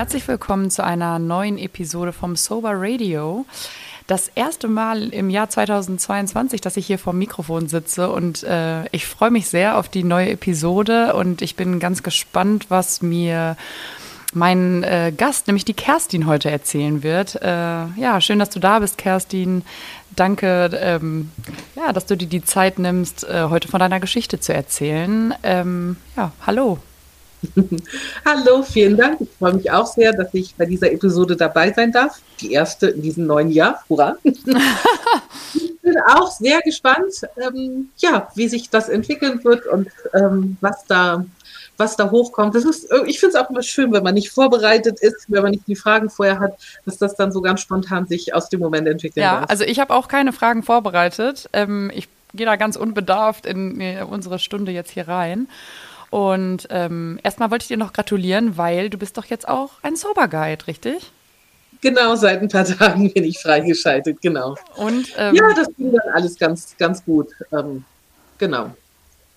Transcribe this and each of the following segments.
herzlich willkommen zu einer neuen Episode vom Sober Radio. Das erste Mal im Jahr 2022, dass ich hier vor dem Mikrofon sitze und äh, ich freue mich sehr auf die neue Episode und ich bin ganz gespannt, was mir mein äh, Gast, nämlich die Kerstin, heute erzählen wird. Äh, ja, schön, dass du da bist, Kerstin. Danke, ähm, ja, dass du dir die Zeit nimmst, äh, heute von deiner Geschichte zu erzählen. Ähm, ja, hallo. Hallo, vielen Dank. Ich freue mich auch sehr, dass ich bei dieser Episode dabei sein darf. Die erste in diesem neuen Jahr. Hurra! ich bin auch sehr gespannt, ähm, ja, wie sich das entwickeln wird und ähm, was da was da hochkommt. Das ist, ich finde es auch immer schön, wenn man nicht vorbereitet ist, wenn man nicht die Fragen vorher hat, dass das dann so ganz spontan sich aus dem Moment entwickelt. Ja, darf. also ich habe auch keine Fragen vorbereitet. Ähm, ich gehe da ganz unbedarft in unsere Stunde jetzt hier rein. Und ähm, erstmal wollte ich dir noch gratulieren, weil du bist doch jetzt auch ein Sober Guide, richtig? Genau, seit ein paar Tagen bin ich freigeschaltet, genau. Und ähm, ja, das ging dann alles ganz, ganz gut. Ähm, genau.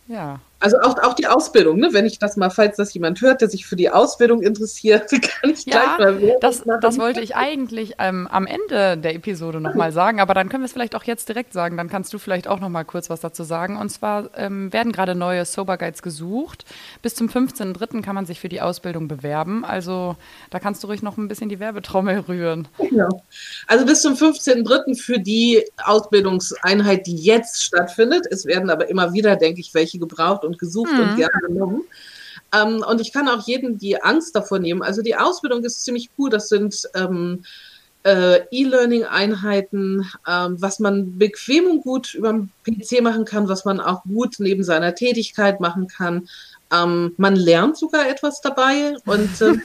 Ja. Also auch, auch die Ausbildung, ne? wenn ich das mal, falls das jemand hört, der sich für die Ausbildung interessiert, kann ich ja, gleich mal das, das wollte ich eigentlich ähm, am Ende der Episode nochmal sagen, aber dann können wir es vielleicht auch jetzt direkt sagen. Dann kannst du vielleicht auch nochmal kurz was dazu sagen. Und zwar ähm, werden gerade neue Sober Guides gesucht. Bis zum 15.03. kann man sich für die Ausbildung bewerben. Also da kannst du ruhig noch ein bisschen die Werbetrommel rühren. Genau. Also bis zum 15.03. für die Ausbildungseinheit, die jetzt stattfindet. Es werden aber immer wieder, denke ich, welche gebraucht und und gesucht mhm. und gerne genommen. Ähm, und ich kann auch jedem die Angst davor nehmen. Also die Ausbildung ist ziemlich cool. Das sind ähm, äh, E-Learning-Einheiten, ähm, was man bequem und gut über den PC machen kann, was man auch gut neben seiner Tätigkeit machen kann. Ähm, man lernt sogar etwas dabei und äh,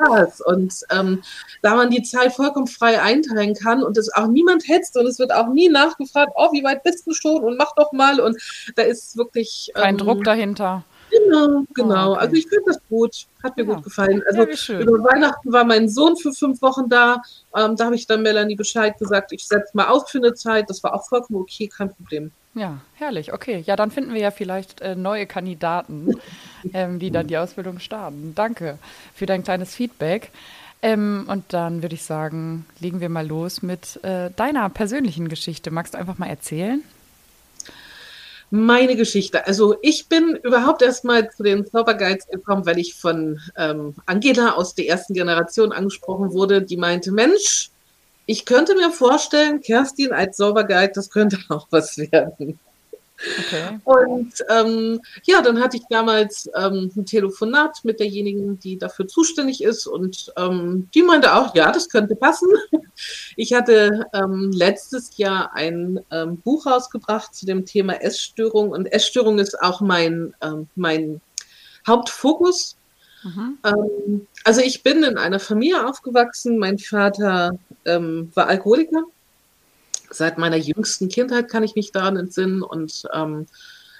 Spaß. Und ähm, da man die Zeit vollkommen frei einteilen kann und es auch niemand hetzt und es wird auch nie nachgefragt, oh, wie weit bist du schon und mach doch mal. Und da ist wirklich. Kein ähm, Druck dahinter. Genau, genau. Oh, okay. Also ich finde das gut. Hat mir ja. gut gefallen. Also ja, über Weihnachten war mein Sohn für fünf Wochen da. Ähm, da habe ich dann Melanie Bescheid gesagt, ich setze mal aus für eine Zeit. Das war auch vollkommen okay, kein Problem. Ja, herrlich. Okay, ja, dann finden wir ja vielleicht äh, neue Kandidaten, ähm, die dann die Ausbildung starten. Danke für dein kleines Feedback. Ähm, und dann würde ich sagen, legen wir mal los mit äh, deiner persönlichen Geschichte. Magst du einfach mal erzählen? Meine Geschichte. Also ich bin überhaupt erstmal zu den Zauberguides gekommen, weil ich von ähm, Angela aus der ersten Generation angesprochen wurde, die meinte, Mensch, ich könnte mir vorstellen, Kerstin als Sauberguide, das könnte auch was werden. Okay. Und ähm, ja, dann hatte ich damals ähm, ein Telefonat mit derjenigen, die dafür zuständig ist. Und ähm, die meinte auch, ja, das könnte passen. Ich hatte ähm, letztes Jahr ein ähm, Buch rausgebracht zu dem Thema Essstörung. Und Essstörung ist auch mein, ähm, mein Hauptfokus. Mhm. Also ich bin in einer Familie aufgewachsen. Mein Vater war Alkoholiker. Seit meiner jüngsten Kindheit kann ich mich daran entsinnen. Und ähm,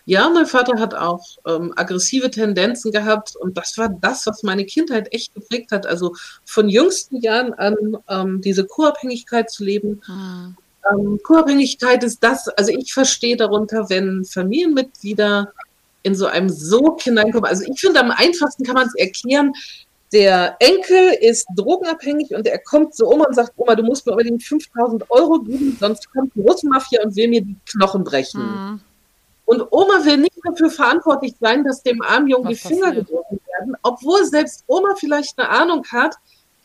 ja, mein Vater hat auch ähm, aggressive Tendenzen gehabt. Und das war das, was meine Kindheit echt geprägt hat. Also von jüngsten Jahren an ähm, diese Co-Abhängigkeit zu leben. Mhm. Co-Abhängigkeit ist das, also ich verstehe darunter, wenn Familienmitglieder in so einem Sog hineinkommen. Also ich finde, am einfachsten kann man es erklären, der Enkel ist drogenabhängig und er kommt so um und sagt, Oma, du musst mir unbedingt 5000 Euro geben, sonst kommt die Russmafia und will mir die Knochen brechen. Mhm. Und Oma will nicht dafür verantwortlich sein, dass dem armen Jungen die Finger gebrochen werden, obwohl selbst Oma vielleicht eine Ahnung hat,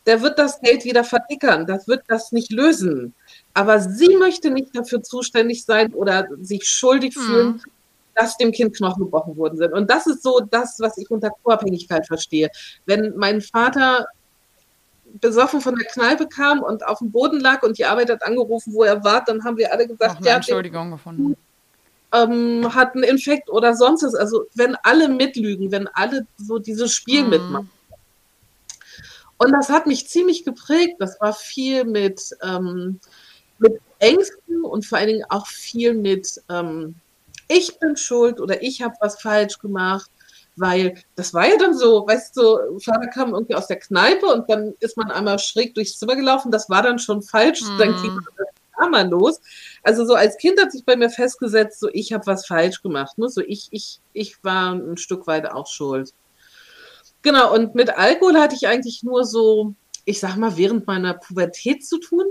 der wird das Geld wieder verdickern, das wird das nicht lösen. Aber sie möchte nicht dafür zuständig sein oder sich schuldig mhm. fühlen, dass dem Kind Knochen gebrochen worden sind. Und das ist so das, was ich unter Co-Abhängigkeit verstehe. Wenn mein Vater besoffen von der Kneipe kam und auf dem Boden lag und die Arbeit hat angerufen, wo er war, dann haben wir alle gesagt, ja, Entschuldigung gefunden. Ähm, hat einen Infekt oder sonst was. Also wenn alle mitlügen, wenn alle so dieses Spiel mhm. mitmachen. Und das hat mich ziemlich geprägt. Das war viel mit, ähm, mit Ängsten und vor allen Dingen auch viel mit ähm, ich bin schuld oder ich habe was falsch gemacht, weil das war ja dann so, weißt du, Vater kam irgendwie aus der Kneipe und dann ist man einmal schräg durchs Zimmer gelaufen, das war dann schon falsch, mhm. dann ging das Drama los. Also so als Kind hat sich bei mir festgesetzt, so ich habe was falsch gemacht, ne? so ich, ich, ich war ein Stück weit auch schuld. Genau, und mit Alkohol hatte ich eigentlich nur so, ich sag mal, während meiner Pubertät zu tun.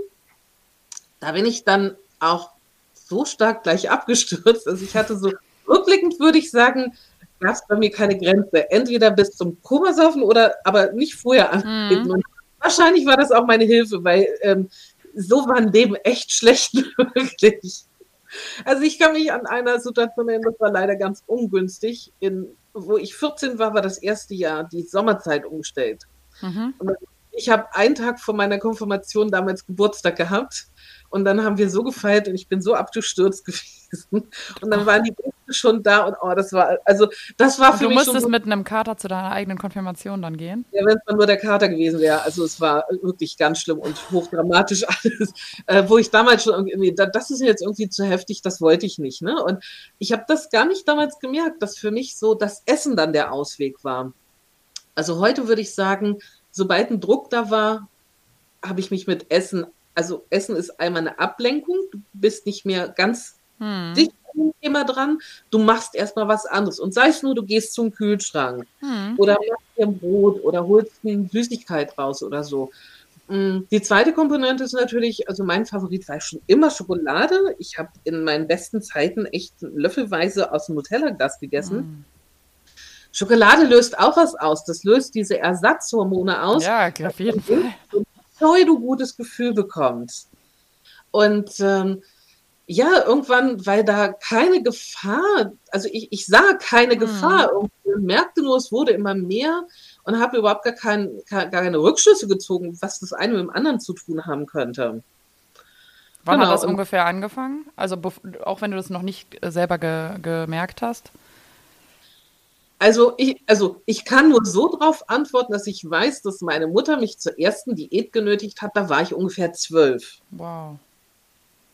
Da bin ich dann auch so stark gleich abgestürzt. Also ich hatte so, rückblickend würde ich sagen, gab es bei mir keine Grenze. Entweder bis zum Komasaufen oder aber nicht vorher antreten. Mhm. wahrscheinlich war das auch meine Hilfe, weil ähm, so war ein Leben echt schlecht, wirklich. Also ich kann mich an einer Situation erinnern, das war leider ganz ungünstig. In, wo ich 14 war, war das erste Jahr die Sommerzeit umgestellt. Mhm. ich habe einen Tag vor meiner Konfirmation damals Geburtstag gehabt und dann haben wir so gefeiert und ich bin so abgestürzt gewesen. Und dann waren die Gäste schon da und oh, das war, also das war für du mich. Du musstest so, mit einem Kater zu deiner eigenen Konfirmation dann gehen? Ja, wenn es nur der Kater gewesen wäre. Also es war wirklich ganz schlimm und hochdramatisch alles. Äh, wo ich damals schon irgendwie, das ist jetzt irgendwie zu heftig, das wollte ich nicht. Ne? Und ich habe das gar nicht damals gemerkt, dass für mich so das Essen dann der Ausweg war. Also heute würde ich sagen, sobald ein Druck da war, habe ich mich mit Essen also Essen ist einmal eine Ablenkung, du bist nicht mehr ganz hm. dicht am Thema dran, du machst erstmal was anderes. Und sei es nur, du gehst zum Kühlschrank hm. oder machst dir ein Brot oder holst eine Süßigkeit raus oder so. Hm, die zweite Komponente ist natürlich, also mein Favorit war schon immer Schokolade. Ich habe in meinen besten Zeiten echt löffelweise aus dem Nutella-Glas gegessen. Hm. Schokolade löst auch was aus. Das löst diese Ersatzhormone aus. Ja, auf jeden Fall pseudo-gutes Gefühl bekommt. Und ähm, ja, irgendwann, weil da keine Gefahr, also ich, ich sah keine hm. Gefahr, irgendwie merkte nur, es wurde immer mehr und habe überhaupt gar, kein, gar keine Rückschlüsse gezogen, was das eine mit dem anderen zu tun haben könnte. Wann genau. hat das ungefähr angefangen? Also auch wenn du das noch nicht äh, selber ge gemerkt hast? Also ich, also ich kann nur so darauf antworten, dass ich weiß, dass meine Mutter mich zur ersten Diät genötigt hat. Da war ich ungefähr zwölf. Wow.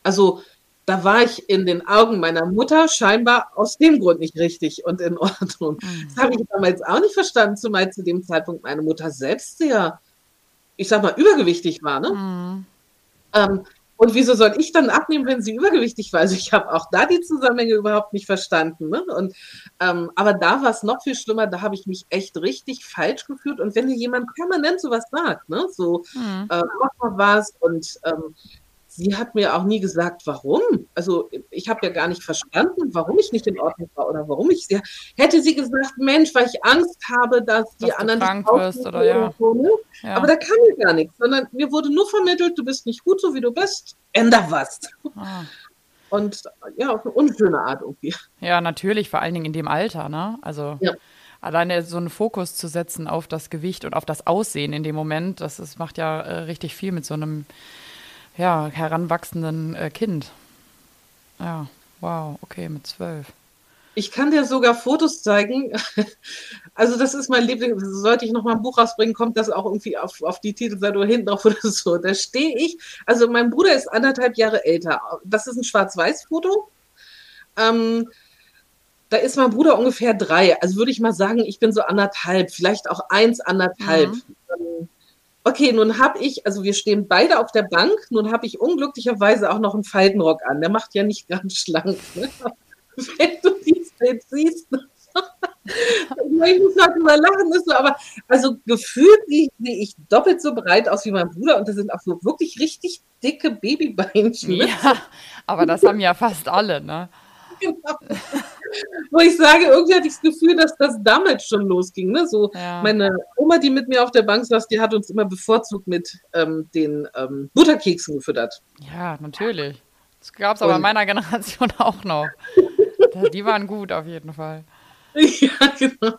Also da war ich in den Augen meiner Mutter scheinbar aus dem Grund nicht richtig und in Ordnung. Mhm. Das habe ich damals auch nicht verstanden, zumal zu dem Zeitpunkt meine Mutter selbst sehr, ich sag mal, übergewichtig war. Ne? Mhm. Ähm, und wieso soll ich dann abnehmen, wenn sie übergewichtig war? Also ich habe auch da die Zusammenhänge überhaupt nicht verstanden. Ne? Und, ähm, aber da war es noch viel schlimmer, da habe ich mich echt richtig falsch gefühlt. Und wenn dir jemand permanent sowas sagt, ne? so mhm. äh, mach mal was und ähm, sie hat mir auch nie gesagt, warum. Also ich habe ja gar nicht verstanden, warum ich nicht in Ordnung war oder warum ich sie. Hätte sie gesagt, Mensch, weil ich Angst habe, dass, dass die anderen krank wirst oder ja. Ja. Aber da kann ich gar nichts, sondern mir wurde nur vermittelt, du bist nicht gut, so wie du bist, änder was. Ah. Und ja, auf eine unschöne Art irgendwie. Ja, natürlich, vor allen Dingen in dem Alter, ne? Also ja. alleine so einen Fokus zu setzen auf das Gewicht und auf das Aussehen in dem Moment, das, das macht ja äh, richtig viel mit so einem ja, heranwachsenden äh, Kind. Ja, wow, okay, mit zwölf. Ich kann dir sogar Fotos zeigen. Also das ist mein Liebling. Sollte ich noch mal ein Buch rausbringen, kommt das auch irgendwie auf, auf die Titelseite oder hinten auf oder so. Da stehe ich. Also mein Bruder ist anderthalb Jahre älter. Das ist ein Schwarz-Weiß-Foto. Ähm, da ist mein Bruder ungefähr drei. Also würde ich mal sagen, ich bin so anderthalb, vielleicht auch eins, anderthalb. Mhm. Ähm, okay, nun habe ich, also wir stehen beide auf der Bank, nun habe ich unglücklicherweise auch noch einen Faltenrock an. Der macht ja nicht ganz schlank. Ne? Wenn du dieses Bild siehst, ich muss halt immer lachen, ist so, aber also gefühlt sehe ich doppelt so breit aus wie mein Bruder und das sind auch so wirklich richtig dicke Babybeinchen. Ja, aber das haben ja fast alle, ne? Genau. Wo ich sage, irgendwie hatte ich das Gefühl, dass das damals schon losging. Ne? So ja. meine Oma, die mit mir auf der Bank saß, die hat uns immer bevorzugt mit ähm, den ähm, Butterkeksen gefüttert. Ja, natürlich. Das gab es aber in meiner Generation auch noch. die waren gut auf jeden Fall. Ja, genau.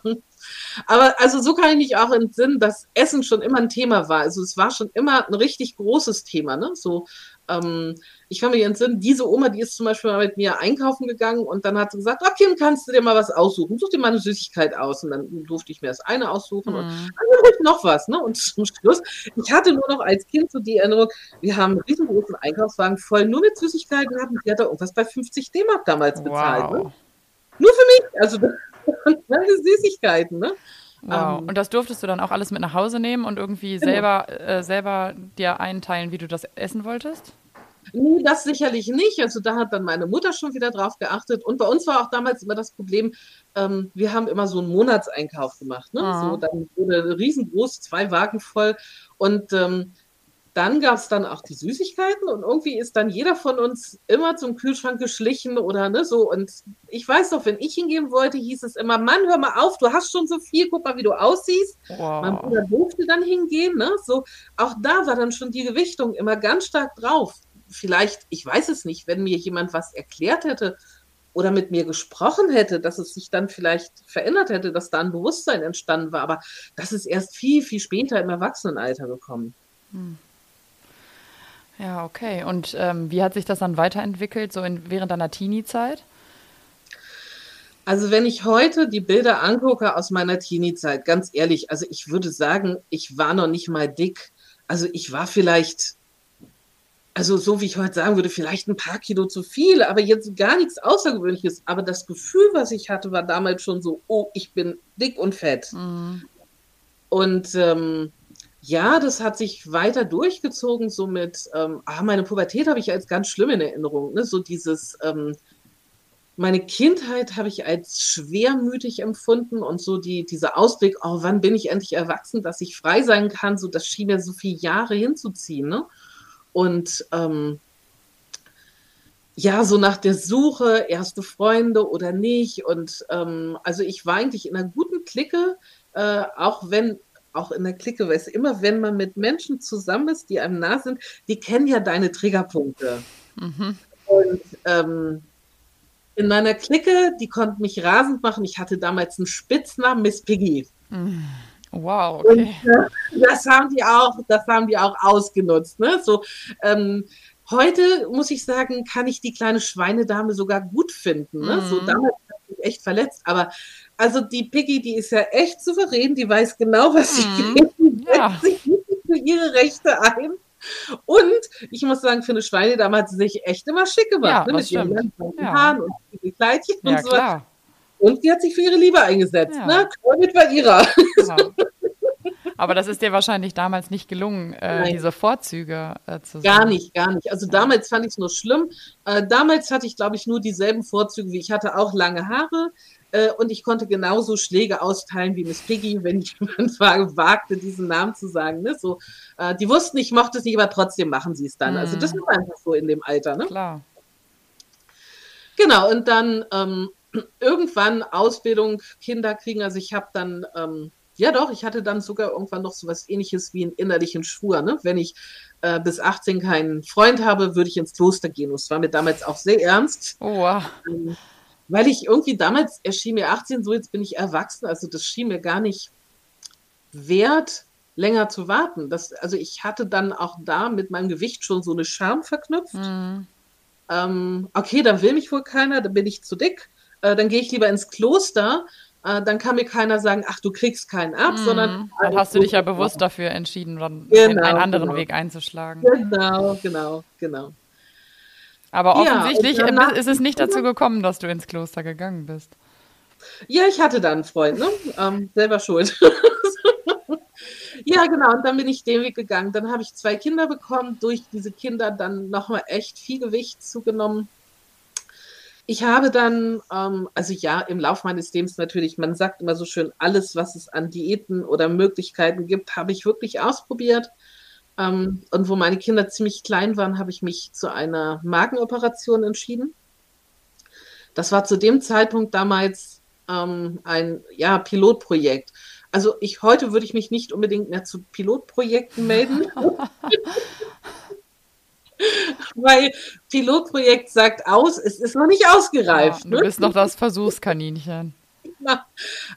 Aber also so kann ich mich auch entsinnen, dass Essen schon immer ein Thema war. Also es war schon immer ein richtig großes Thema. Ne? So ähm, ich kann mich entsinnen, diese Oma, die ist zum Beispiel mal mit mir einkaufen gegangen und dann hat sie gesagt, okay, kannst du dir mal was aussuchen, such dir mal eine Süßigkeit aus. Und dann durfte ich mir das eine aussuchen mhm. und dann ich noch was. Ne? Und zum Schluss, ich hatte nur noch als Kind so die Erinnerung, wir haben einen riesengroßen Einkaufswagen voll nur mit Süßigkeiten gehabt und die hat da irgendwas bei 50 D-Mark damals bezahlt. Ne? Wow. Ne? Nur für mich, also meine Süßigkeiten. Ne? Wow. Ähm, und das durftest du dann auch alles mit nach Hause nehmen und irgendwie genau. selber, äh, selber dir einteilen, wie du das essen wolltest? Nee, das sicherlich nicht. Also da hat dann meine Mutter schon wieder drauf geachtet. Und bei uns war auch damals immer das Problem, ähm, wir haben immer so einen Monatseinkauf gemacht. Ne? Ah. So, dann wurde riesengroß, zwei Wagen voll. Und ähm, dann gab es dann auch die Süßigkeiten und irgendwie ist dann jeder von uns immer zum Kühlschrank geschlichen oder ne, so. Und ich weiß doch, wenn ich hingehen wollte, hieß es immer, Mann, hör mal auf, du hast schon so viel, guck mal, wie du aussiehst. Wow. Mein Bruder durfte dann hingehen, ne? So, auch da war dann schon die Gewichtung immer ganz stark drauf. Vielleicht, ich weiß es nicht, wenn mir jemand was erklärt hätte oder mit mir gesprochen hätte, dass es sich dann vielleicht verändert hätte, dass da ein Bewusstsein entstanden war. Aber das ist erst viel, viel später im Erwachsenenalter gekommen. Ja, okay. Und ähm, wie hat sich das dann weiterentwickelt, so in, während deiner Teenie-Zeit? Also wenn ich heute die Bilder angucke aus meiner Teenie-Zeit, ganz ehrlich, also ich würde sagen, ich war noch nicht mal dick. Also ich war vielleicht, also so wie ich heute sagen würde, vielleicht ein paar Kilo zu viel, aber jetzt gar nichts Außergewöhnliches. Aber das Gefühl, was ich hatte, war damals schon so, oh, ich bin dick und fett. Und ähm, ja, das hat sich weiter durchgezogen, so mit, ähm, ah, meine Pubertät habe ich als ganz schlimm in Erinnerung, ne? So dieses, ähm, meine Kindheit habe ich als schwermütig empfunden und so die, dieser Ausblick, oh, wann bin ich endlich erwachsen, dass ich frei sein kann, so das schien mir so viele Jahre hinzuziehen, ne? Und ähm, ja, so nach der Suche, erste Freunde oder nicht. Und ähm, also ich war eigentlich in einer guten Clique, äh, auch wenn, auch in der Clique, weißt du, immer wenn man mit Menschen zusammen ist, die einem nah sind, die kennen ja deine Triggerpunkte. Und ähm, in meiner Clique, die konnten mich rasend machen. Ich hatte damals einen Spitznamen, Miss Piggy. Wow, Und okay. äh, das haben die auch, das haben die auch ausgenutzt. Ne? So, ähm, heute muss ich sagen, kann ich die kleine Schweinedame sogar gut finden. Ne? So damals hat mich echt verletzt. Aber also die Piggy, die ist ja echt souverän, die weiß genau, was sie will. Die Ja. setzt sich wirklich für ihre Rechte ein. Und ich muss sagen, für eine Schweinedame hat sie sich echt immer schick gemacht. Ja, ne? Mit ihren stimmt. langen Ja. Haaren und ihren Kleidchen Ja, und so. klar. Und sie hat sich für ihre Liebe eingesetzt. Ja. Ne? Damit war ihrer. Ja. Aber das ist dir wahrscheinlich damals nicht gelungen, äh, diese Vorzüge äh, zu sehen. Gar nicht, gar nicht. Also damals fand ich es nur schlimm. Äh, damals hatte ich, glaube ich, nur dieselben Vorzüge wie ich hatte auch lange Haare. Äh, und ich konnte genauso Schläge austeilen wie Miss Piggy, wenn jemand wagte, diesen Namen zu sagen. Ne? So, äh, die wussten, ich mochte es nicht, aber trotzdem machen sie es dann. Also das war einfach so in dem Alter. Ne? Klar. Genau, und dann ähm, irgendwann Ausbildung, Kinder kriegen. Also ich habe dann, ähm, ja doch, ich hatte dann sogar irgendwann noch so was ähnliches wie einen innerlichen Schwur. Ne? Wenn ich äh, bis 18 keinen Freund habe, würde ich ins Kloster gehen. Und es war mir damals auch sehr ernst, Oh, wow. ähm, weil ich irgendwie damals erschien mir 18, so jetzt bin ich erwachsen. Also das schien mir gar nicht wert, länger zu warten. Das, also ich hatte dann auch da mit meinem Gewicht schon so eine Scham verknüpft ähm, okay, dann will mich wohl keiner, dann bin ich zu dick, äh, dann gehe ich lieber ins Kloster, äh, dann kann mir keiner sagen, ach, du kriegst keinen ab, sondern Mhm. Dann hast du dich ja bewusst dafür entschieden, dann Genau, einen, anderen genau. Weg einzuschlagen. Genau, genau, genau. Aber offensichtlich ist es nicht dazu gekommen, dass du ins Kloster gegangen bist. Ja, ich hatte da einen Freund, ne? Ähm, selber schuld. ja, genau, und dann bin ich den Weg gegangen. Dann habe ich zwei Kinder bekommen, durch diese Kinder dann nochmal echt viel Gewicht zugenommen. Ich habe dann, ähm, also ja, im Laufe meines Lebens natürlich, man sagt immer so schön, alles, was es an Diäten oder Möglichkeiten gibt, habe ich wirklich ausprobiert. Ähm, und wo meine Kinder ziemlich klein waren, habe ich mich zu einer Magenoperation entschieden. Das war zu dem Zeitpunkt damals ähm, ein ja, Pilotprojekt. Also ich heute würde ich mich nicht unbedingt mehr zu Pilotprojekten melden. Weil Pilotprojekt sagt aus, es ist noch nicht Ja, ausgereift. du ne? bist noch das Versuchskaninchen. Ja.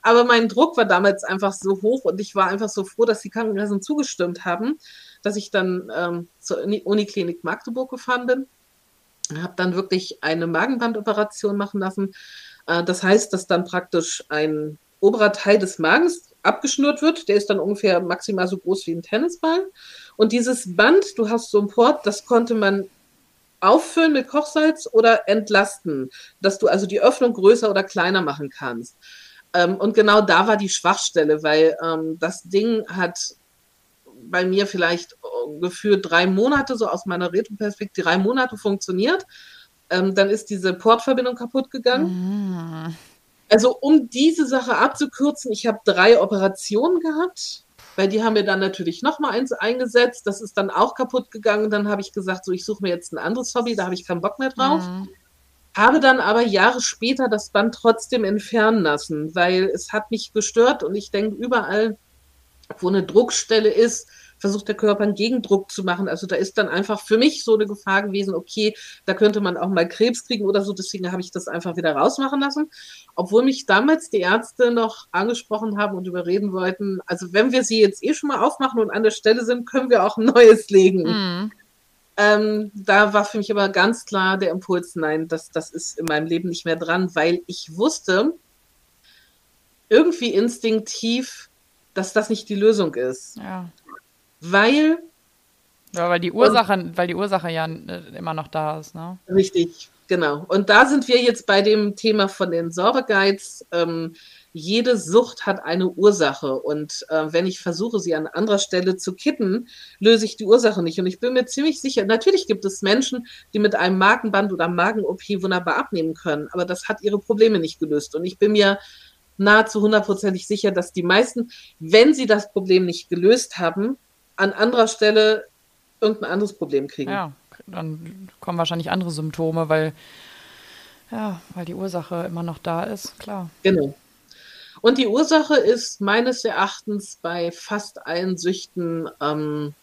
Aber mein Druck war damals einfach so hoch und ich war einfach so froh, dass die Krankenkassen zugestimmt haben, dass ich dann ähm, zur Uni Uniklinik Magdeburg gefahren bin. Habe dann wirklich eine Magenbandoperation machen lassen. Äh, das heißt, dass dann praktisch ein oberer Teil des Magens abgeschnürt wird. Der ist dann ungefähr maximal so groß wie ein Tennisball. Und dieses Band, du hast so ein Port, das konnte man auffüllen mit Kochsalz oder entlasten, dass du also die Öffnung größer oder kleiner machen kannst. Ähm, und genau da war die Schwachstelle, weil ähm, das Ding hat bei mir vielleicht so gefühlt drei Monate, so aus meiner Retro-Perspektive, drei Monate funktioniert. Ähm, dann ist diese Portverbindung kaputt gegangen. Mhm. Also um diese Sache abzukürzen, ich habe drei Operationen gehabt, weil die haben wir dann natürlich nochmal eins eingesetzt. Das ist dann auch kaputt gegangen. Dann habe ich gesagt, so ich suche mir jetzt ein anderes Hobby, da habe ich keinen Bock mehr drauf. Mhm. Habe dann aber Jahre später das Band trotzdem entfernen lassen, weil es hat mich gestört und ich denke, überall, wo eine Druckstelle ist, versucht der Körper einen Gegendruck zu machen. Also da ist dann einfach für mich so eine Gefahr gewesen, okay, da könnte man auch mal Krebs kriegen oder so. Deswegen habe ich das einfach wieder rausmachen lassen. Obwohl mich damals die Ärzte noch angesprochen haben und überreden wollten, also wenn wir sie jetzt eh schon mal aufmachen und an der Stelle sind, können wir auch ein neues legen. Mhm. Ähm, da war für mich aber ganz klar der Impuls, nein, das, das ist in meinem Leben nicht mehr dran, weil ich wusste, irgendwie instinktiv, dass das nicht die Lösung ist. Ja. Weil. Ja, weil die Ursache, und, weil die Ursache ja äh, immer noch da ist, ne? Richtig, genau. Und da sind wir jetzt bei dem Thema von den Sorbeguides. Ähm, jede Sucht hat eine Ursache. Und äh, wenn ich versuche, sie an anderer Stelle zu kitten, löse ich die Ursache nicht. Und ich bin mir ziemlich sicher, natürlich gibt es Menschen, die mit einem Magenband oder Magen-OP wunderbar abnehmen können, aber das hat ihre Probleme nicht gelöst. Und ich bin mir nahezu hundertprozentig sicher, dass die meisten, wenn sie das Problem nicht gelöst haben, an anderer Stelle irgendein anderes Problem kriegen. Ja, dann kommen wahrscheinlich andere Symptome, weil, ja, weil die Ursache immer noch da ist, klar. Genau. Und die Ursache ist meines Erachtens bei fast allen Süchten ähm,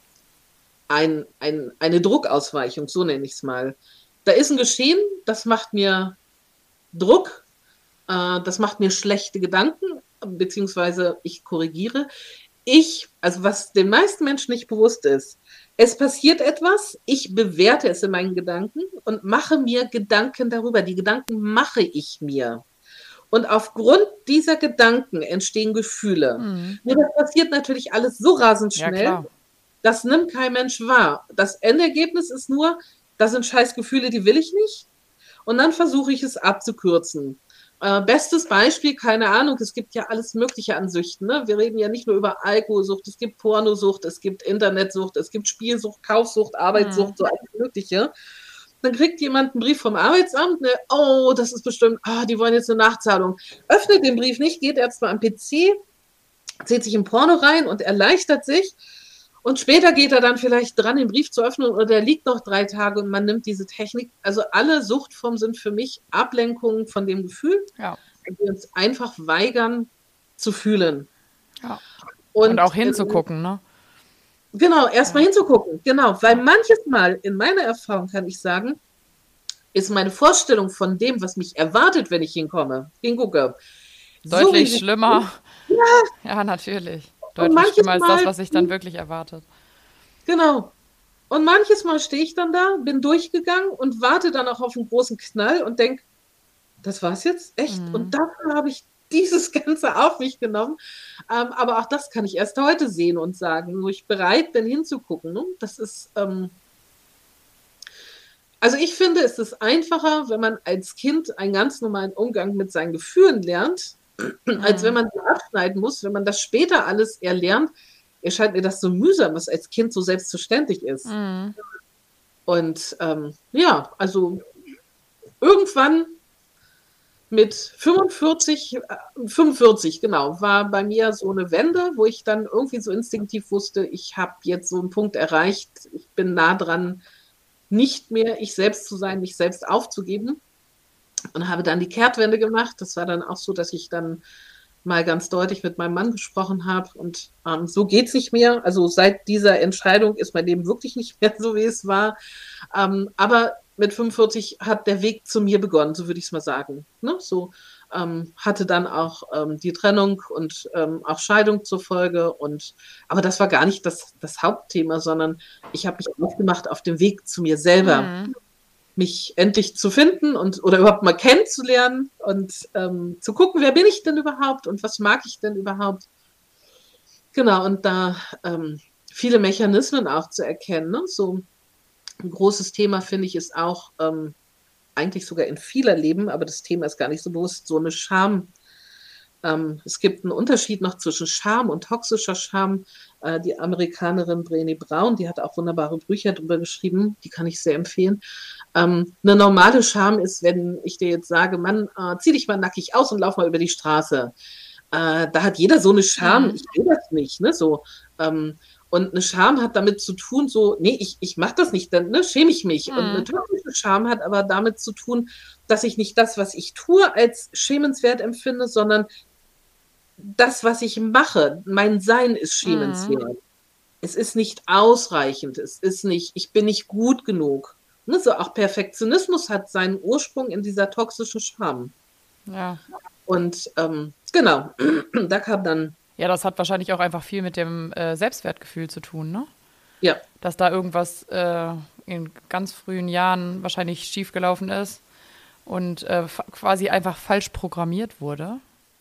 ein, ein, eine Druckausweichung, so nenne ich es mal. Da ist ein Geschehen, das macht mir Druck, äh, das macht mir schlechte Gedanken, beziehungsweise ich korrigiere ich, also was den meisten Menschen nicht bewusst ist, es passiert etwas, ich bewerte es in meinen Gedanken und mache mir Gedanken darüber. Die Gedanken mache ich mir. Und aufgrund dieser Gedanken entstehen Gefühle. Mhm. Nur das passiert natürlich alles so rasend schnell, ja, das nimmt kein Mensch wahr. Das Endergebnis ist nur, das sind scheiß Gefühle, die will ich nicht. Und dann versuche ich es abzukürzen. Äh, bestes Beispiel, keine Ahnung, es gibt ja alles Mögliche an Süchten. Ne? Wir reden ja nicht nur über Alkoholsucht, es gibt Pornosucht, es gibt Internetsucht, es gibt Spielsucht, Kaufsucht, Arbeitssucht, mhm. so alles Mögliche. Dann kriegt jemand einen Brief vom Arbeitsamt, ne? oh, das ist bestimmt, oh, die wollen jetzt eine Nachzahlung. Öffnet den Brief nicht, geht erstmal am PC, zieht sich im Porno rein und erleichtert sich und später geht er dann vielleicht dran, den Brief zu öffnen oder der liegt noch drei Tage und man nimmt diese Technik. Also alle Suchtformen sind für mich Ablenkungen von dem Gefühl, ja. die uns einfach weigern zu fühlen. Ja. Und, und, auch hinzugucken, ne? Genau, erstmal ja. hinzugucken, genau. Weil manches Mal, in meiner Erfahrung kann ich sagen, ist meine Vorstellung von dem, was mich erwartet, wenn ich hinkomme, hingucke, deutlich so schlimmer. Ja. ja, natürlich. Deutlich schlimmer als das, was sich dann wirklich erwartet. Genau. Und manches Mal stehe ich dann da, bin durchgegangen und warte dann auch auf einen großen Knall und denke, das war's jetzt? Echt? Mhm. Und dafür habe ich dieses Ganze auf mich genommen. Ähm, aber auch das kann ich erst heute sehen und sagen, wo ich bereit bin hinzugucken. Ne? Das ist, ähm also ich finde, es ist einfacher, wenn man als Kind einen ganz normalen Umgang mit seinen Gefühlen lernt, als wenn man sie abschneiden muss. Wenn man das später alles erlernt, erscheint mir das so mühsam, was als Kind so selbstverständlich ist. Mhm. Und ähm, ja, also irgendwann mit 45, 45, genau, war bei mir so eine Wende, wo ich dann irgendwie so instinktiv wusste, ich habe jetzt so einen Punkt erreicht, ich bin nah dran, nicht mehr ich selbst zu sein, mich selbst aufzugeben und habe dann die Kehrtwende gemacht. Das war dann auch so, dass ich dann mal ganz deutlich mit meinem Mann gesprochen habe und ähm, so es nicht mehr. Also seit dieser Entscheidung ist mein Leben wirklich nicht mehr so, wie es war. Ähm, aber mit 45 hat der Weg zu mir begonnen, so würde ich es mal sagen. Ne? So ähm, hatte dann auch ähm, die Trennung und ähm, auch Scheidung zur Folge. Und aber das war gar nicht das, das Hauptthema, sondern ich habe mich aufgemacht auf dem Weg zu mir selber. Mhm mich endlich zu finden und oder überhaupt mal kennenzulernen und ähm, zu gucken, wer bin ich denn überhaupt und was mag ich denn überhaupt. Genau, und da ähm, viele Mechanismen auch zu erkennen. Ne? So ein großes Thema, finde ich, ist auch ähm, eigentlich sogar in vieler Leben, aber das Thema ist gar nicht so bewusst, so eine Scham. Ähm, es gibt einen Unterschied noch zwischen Scham und toxischer Scham. Äh, die Amerikanerin Brené Brown, die hat auch wunderbare Bücher darüber geschrieben, die kann ich sehr empfehlen. Ähm, eine normale Scham ist, wenn ich dir jetzt sage, Mann, äh, zieh dich mal nackig aus und lauf mal über die Straße. Äh, da hat jeder so eine Scham, mhm. ich will das nicht, ne, so. Ähm, und eine Scham hat damit zu tun, so, nee, ich, ich mache das nicht, dann ne, schäme ich mich. Mhm. Und eine toxische Scham hat aber damit zu tun, dass ich nicht das, was ich tue, als schämenswert empfinde, sondern das, was ich mache, mein Sein ist schämenswert. Mhm. Es ist nicht ausreichend, es ist nicht, ich bin nicht gut genug. Ne, so auch Perfektionismus hat seinen Ursprung in dieser toxischen Scham. Ja. Und ähm, genau, da kam dann. Ja, das hat wahrscheinlich auch einfach viel mit dem äh, Selbstwertgefühl zu tun, ne? Ja. Dass da irgendwas äh, in ganz frühen Jahren wahrscheinlich schiefgelaufen ist und äh, quasi einfach falsch programmiert wurde.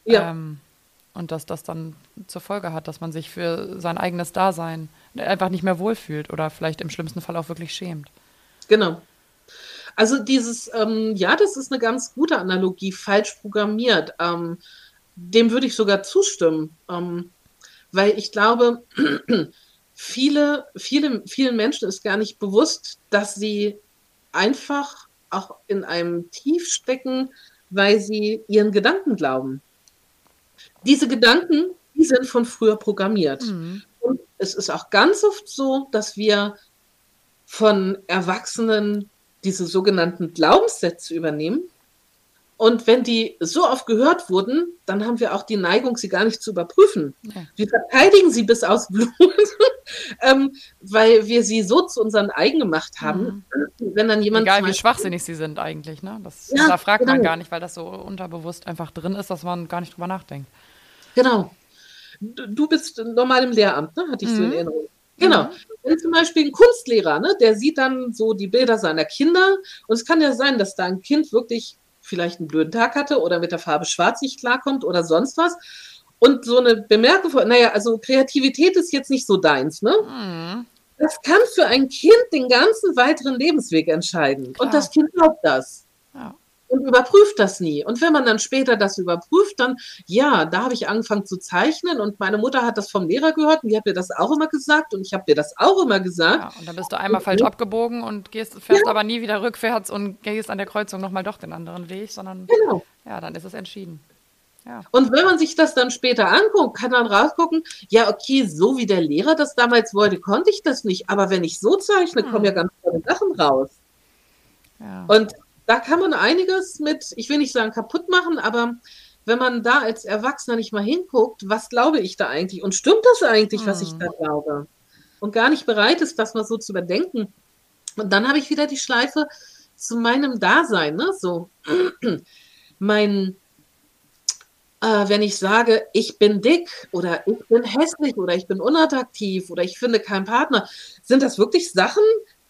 Ja. Ähm, und dass das dann zur Folge hat, dass man sich für sein eigenes Dasein einfach nicht mehr wohlfühlt oder vielleicht im schlimmsten Fall auch wirklich schämt. Genau. Also dieses, ähm, ja, das ist eine ganz gute Analogie, falsch programmiert. Ähm, dem würde ich sogar zustimmen, ähm, weil ich glaube, viele, viele, vielen Menschen ist gar nicht bewusst, dass sie einfach auch in einem Tief stecken, weil sie ihren Gedanken glauben. Diese Gedanken, die sind von früher programmiert. Mhm. Und es ist auch ganz oft so, dass wir von Erwachsenen diese sogenannten Glaubenssätze übernehmen. Und wenn die so oft gehört wurden, dann haben wir auch die Neigung, sie gar nicht zu überprüfen. Ja. Wir verteidigen sie bis aus Blut, ähm, weil wir sie so zu unseren eigen gemacht haben. Mhm. Wenn dann jemand Egal, wie schwachsinnig sie sind eigentlich. Ne? Das, ja, da fragt genau. man gar nicht, weil das so unterbewusst einfach drin ist, dass man gar nicht drüber nachdenkt. Genau. Du bist normal im Lehramt, ne? hatte ich mhm. so in Erinnerung. Genau. Mhm. Wenn zum Beispiel ein Kunstlehrer, ne, der sieht dann so die Bilder seiner Kinder und es kann ja sein, dass da ein Kind wirklich vielleicht einen blöden Tag hatte oder mit der Farbe schwarz nicht klarkommt oder sonst was. Und so eine Bemerkung von, naja, also Kreativität ist jetzt nicht so deins, ne? Mhm. Das kann für ein Kind den ganzen weiteren Lebensweg entscheiden. Klar. Und das Kind glaubt das. Ja und überprüft das nie. Und wenn man dann später das überprüft, dann, ja, da habe ich angefangen zu zeichnen und meine Mutter hat das vom Lehrer gehört und die hat mir das auch immer gesagt und ich habe dir das auch immer gesagt. Ja, und dann bist du einmal und, falsch abgebogen und gehst, fährst ja. aber nie wieder rückwärts und gehst an der Kreuzung nochmal doch den anderen Weg, sondern genau. ja, dann ist es entschieden. Ja. Und wenn man sich das dann später anguckt, kann man rausgucken, ja, okay, so wie der Lehrer das damals wollte, konnte ich das nicht. Aber wenn ich so zeichne, hm. kommen ja ganz tolle Sachen raus. Ja. Und da kann man einiges mit, ich will nicht sagen kaputt machen, aber wenn man da als Erwachsener nicht mal hinguckt, was glaube ich da eigentlich und stimmt das eigentlich, was ich da hm. glaube? Und gar nicht bereit ist, das mal so zu überdenken. Und dann habe ich wieder die Schleife zu meinem Dasein, ne? So, mein, äh, wenn ich sage, ich bin dick oder ich bin hässlich oder ich bin unattraktiv oder ich finde keinen Partner, sind das wirklich Sachen,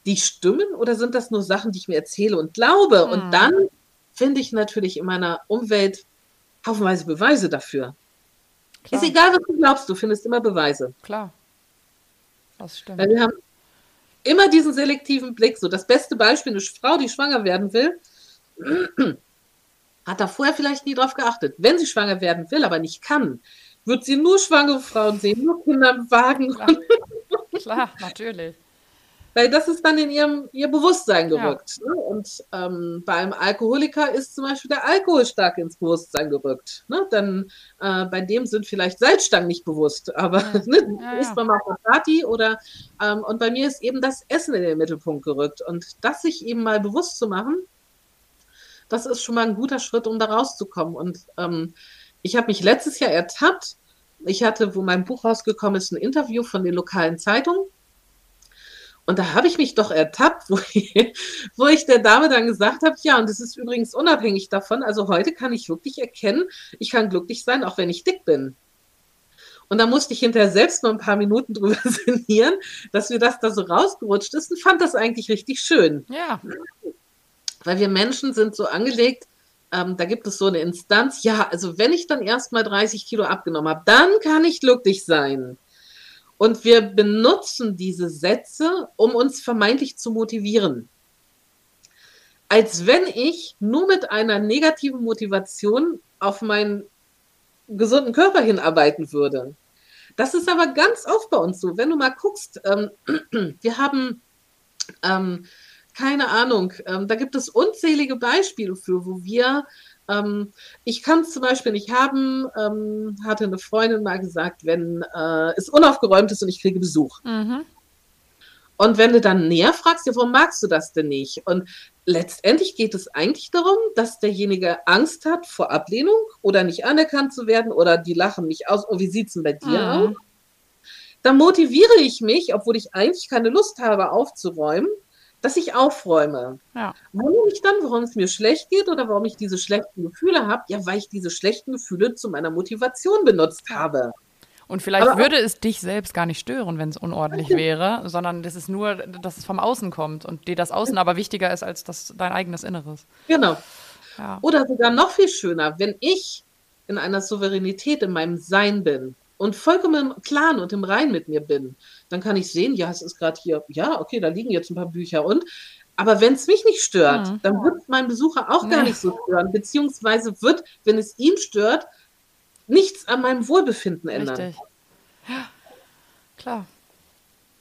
die stimmen oder sind das nur Sachen, die ich mir erzähle und glaube? Mhm. Und dann finde ich natürlich in meiner Umwelt haufenweise Beweise dafür. Klar. Ist egal, was du glaubst, du findest immer Beweise. Klar. Das stimmt. Weil wir haben immer diesen selektiven Blick. So, das beste Beispiel, eine Frau, die schwanger werden will, hat da vorher vielleicht nie drauf geachtet. Wenn sie schwanger werden will, aber nicht kann, wird sie nur schwangere Frauen sehen, nur Kinder im Wagen. Klar, Klar natürlich. Weil das ist dann in ihrem, ihr Bewusstsein gerückt. Ja. Ne? Und ähm, bei einem Alkoholiker ist zum Beispiel der Alkohol stark ins Bewusstsein gerückt. Ne? Dann äh, bei dem sind vielleicht Salzstangen nicht bewusst, aber ja. ne, ja, isst man mal auf Party oder ähm, und bei mir ist eben das Essen in den Mittelpunkt gerückt. Und das sich eben mal bewusst zu machen, das ist schon mal ein guter Schritt, um da rauszukommen. Und ähm, ich habe mich letztes Jahr ertappt. Ich hatte, wo mein Buch rausgekommen ist, ein Interview von den lokalen Zeitungen und da habe ich mich doch ertappt, wo ich, wo ich der Dame dann gesagt habe, ja, und das ist übrigens unabhängig davon, also heute kann ich wirklich erkennen, ich kann glücklich sein, auch wenn ich dick bin. Und da musste ich hinterher selbst nur ein paar Minuten drüber sinnieren, dass mir das da so rausgerutscht ist und fand das eigentlich richtig schön. Ja. Weil wir Menschen sind so angelegt, ähm, da gibt es so eine Instanz, ja, also wenn ich dann erst mal 30 Kilo abgenommen habe, dann kann ich glücklich sein. Und wir benutzen diese Sätze, um uns vermeintlich zu motivieren. Als wenn ich nur mit einer negativen Motivation auf mein gesunden Körper hinarbeiten würde. Das ist aber ganz oft bei uns so. Wenn du mal guckst, ähm, wir haben, ähm, keine Ahnung, ähm, da gibt es unzählige Beispiele für, wo wir, ähm, ich kann es zum Beispiel nicht haben, ähm, hatte eine Freundin mal gesagt, wenn äh, es unaufgeräumt ist und ich kriege Besuch. Mhm. Und wenn du dann näher fragst, ja, warum magst du das denn nicht? Und letztendlich geht es eigentlich darum, dass derjenige Angst hat vor Ablehnung oder nicht anerkannt zu werden oder die lachen mich aus. Oh, wie sieht es denn bei dir mhm. aus? Dann motiviere ich mich, obwohl ich eigentlich keine Lust habe, aufzuräumen, dass ich aufräume. Ja. Warum ich dann, warum es mir schlecht geht oder warum ich diese schlechten Gefühle habe? Ja, weil ich diese schlechten Gefühle zu meiner Motivation benutzt habe. Und vielleicht aber würde es dich selbst gar nicht stören, wenn es unordentlich wäre, sondern das ist nur, dass es vom Außen kommt und dir das Außen aber wichtiger ist als das, dein eigenes Inneres. Genau. Ja. Oder sogar noch viel schöner, wenn ich in einer Souveränität in meinem Sein bin und vollkommen im Klaren und im Rein mit mir bin, dann kann ich sehen, ja, es ist gerade hier, ja, okay, da liegen jetzt ein paar Bücher und aber wenn es mich nicht stört, mhm. dann wird mein Besucher auch gar nicht so stören, beziehungsweise wird, wenn es ihn stört, nichts an meinem Wohlbefinden ändern. Richtig. Ja, klar.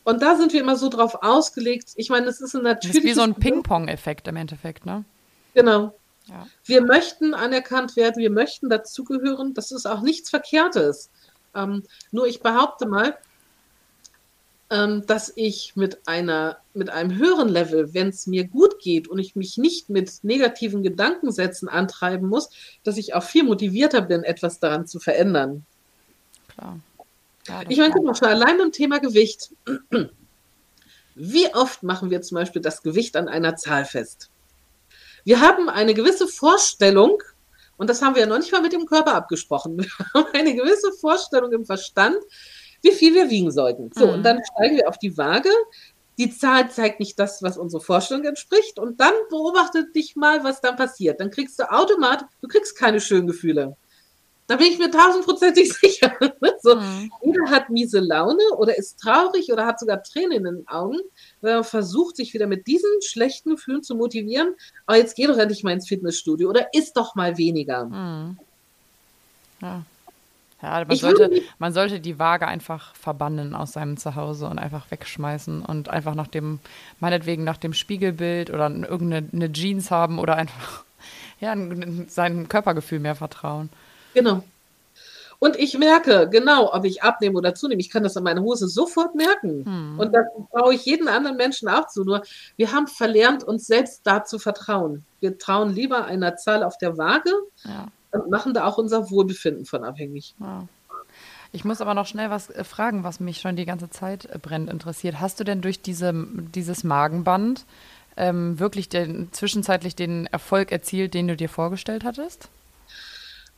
Und da sind wir immer so drauf ausgelegt. Ich meine, es ist ein natürliches. Das ist wie so ein Ping-Pong-Effekt im Endeffekt, ne? Genau. Ja. Wir möchten anerkannt werden, wir möchten dazugehören. Das ist auch nichts Verkehrtes. Ähm, nur ich behaupte mal, ähm, dass ich mit einer, mit einem höheren Level, wenn es mir gut geht und ich mich nicht mit negativen Gedankensätzen antreiben muss, dass ich auch viel motivierter bin, etwas daran zu verändern. Klar. Ja, ich meine, guck mal, schon allein beim Thema Gewicht. Wie oft machen wir zum Beispiel das Gewicht an einer Zahl fest? Wir haben eine gewisse Vorstellung, und das haben wir ja noch nicht mal mit dem Körper abgesprochen. Wir haben eine gewisse Vorstellung im Verstand, wie viel wir wiegen sollten. So, mhm. und dann steigen wir auf die Waage. Die Zahl zeigt nicht das, was unsere Vorstellung entspricht. Und dann beobachtet dich mal, was dann passiert. Dann kriegst du automatisch, du kriegst keine schönen Gefühle. Da bin ich mir tausendprozentig sicher. so, mhm. Jeder hat miese Laune oder ist traurig oder hat sogar Tränen in den Augen, weil er versucht, sich wieder mit diesen schlechten Gefühlen zu motivieren. Aber jetzt geh doch endlich mal ins Fitnessstudio oder isst doch mal weniger. Mhm. Ja. Ja, man sollte, man sollte die Waage einfach verbannen aus seinem Zuhause und einfach wegschmeißen und einfach nach dem, meinetwegen nach dem Spiegelbild oder irgendeine Jeans haben oder einfach ja, seinem Körpergefühl mehr vertrauen. Genau. Und ich merke, genau, ob ich abnehme oder zunehme. Ich kann das an meiner Hose sofort merken. Hm. Und das traue ich jeden anderen Menschen auch zu. Nur wir haben verlernt, uns selbst da zu vertrauen. Wir trauen lieber einer Zahl auf der Waage ja und machen da auch unser Wohlbefinden von abhängig. Ja. Ich muss aber noch schnell was äh, fragen, was mich schon die ganze Zeit äh, brennend interessiert. Hast du denn durch diese, dieses Magenband ähm, wirklich den, zwischenzeitlich den Erfolg erzielt, den du dir vorgestellt hattest?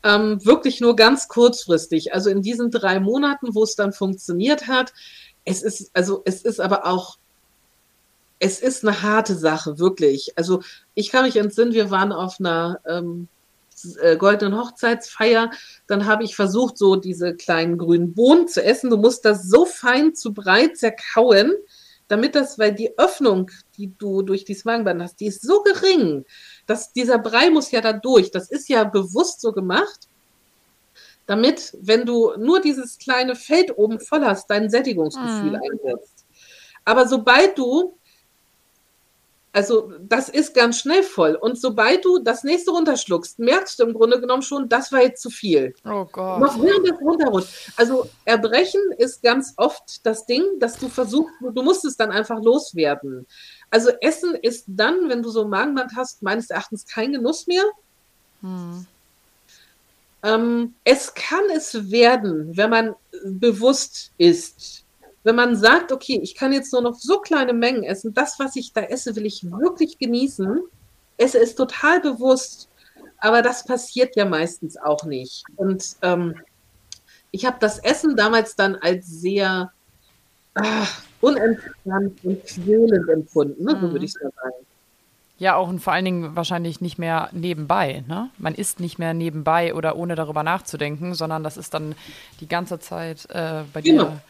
Ähm, wirklich nur ganz kurzfristig. Also in diesen drei Monaten, wo es dann funktioniert hat. Es ist, also es ist aber auch, es ist eine harte Sache, wirklich. Also ich kann mich entsinnen, wir waren auf einer ähm, äh, goldenen Hochzeitsfeier, dann habe ich versucht, so diese kleinen grünen Bohnen zu essen. Du musst das so fein zu breit zerkauen, damit das, weil die Öffnung, die du durch dieses Magenband hast, die ist so gering, dass dieser Brei muss ja da durch. Das ist ja bewusst so gemacht, damit, wenn du nur dieses kleine Feld oben voll hast, dein Sättigungsgefühl mm. einsetzt. Aber sobald du also das ist ganz schnell voll. Und sobald du das nächste runterschluckst, merkst du im Grunde genommen schon, das war jetzt zu viel. Oh Gott. Noch während das runterrutscht. Also Erbrechen ist ganz oft das Ding, dass du versuchst, du musst es dann einfach loswerden. Also Essen ist dann, wenn du so Magenband hast, meines Erachtens kein Genuss mehr. Hm. Ähm, es kann es werden, wenn man bewusst ist wenn man sagt, okay, ich kann jetzt nur noch so kleine Mengen essen, das, was ich da esse, will ich wirklich genießen, esse es total bewusst, aber das passiert ja meistens auch nicht. Und ähm, ich habe das Essen damals dann als sehr ach, unentspannt und quälend empfunden, ne? so würde ich es mal sagen. Ja, auch und vor allen Dingen wahrscheinlich nicht mehr nebenbei. Ne? Man isst nicht mehr nebenbei oder ohne darüber nachzudenken, sondern das ist dann die ganze Zeit äh, bei genau. dir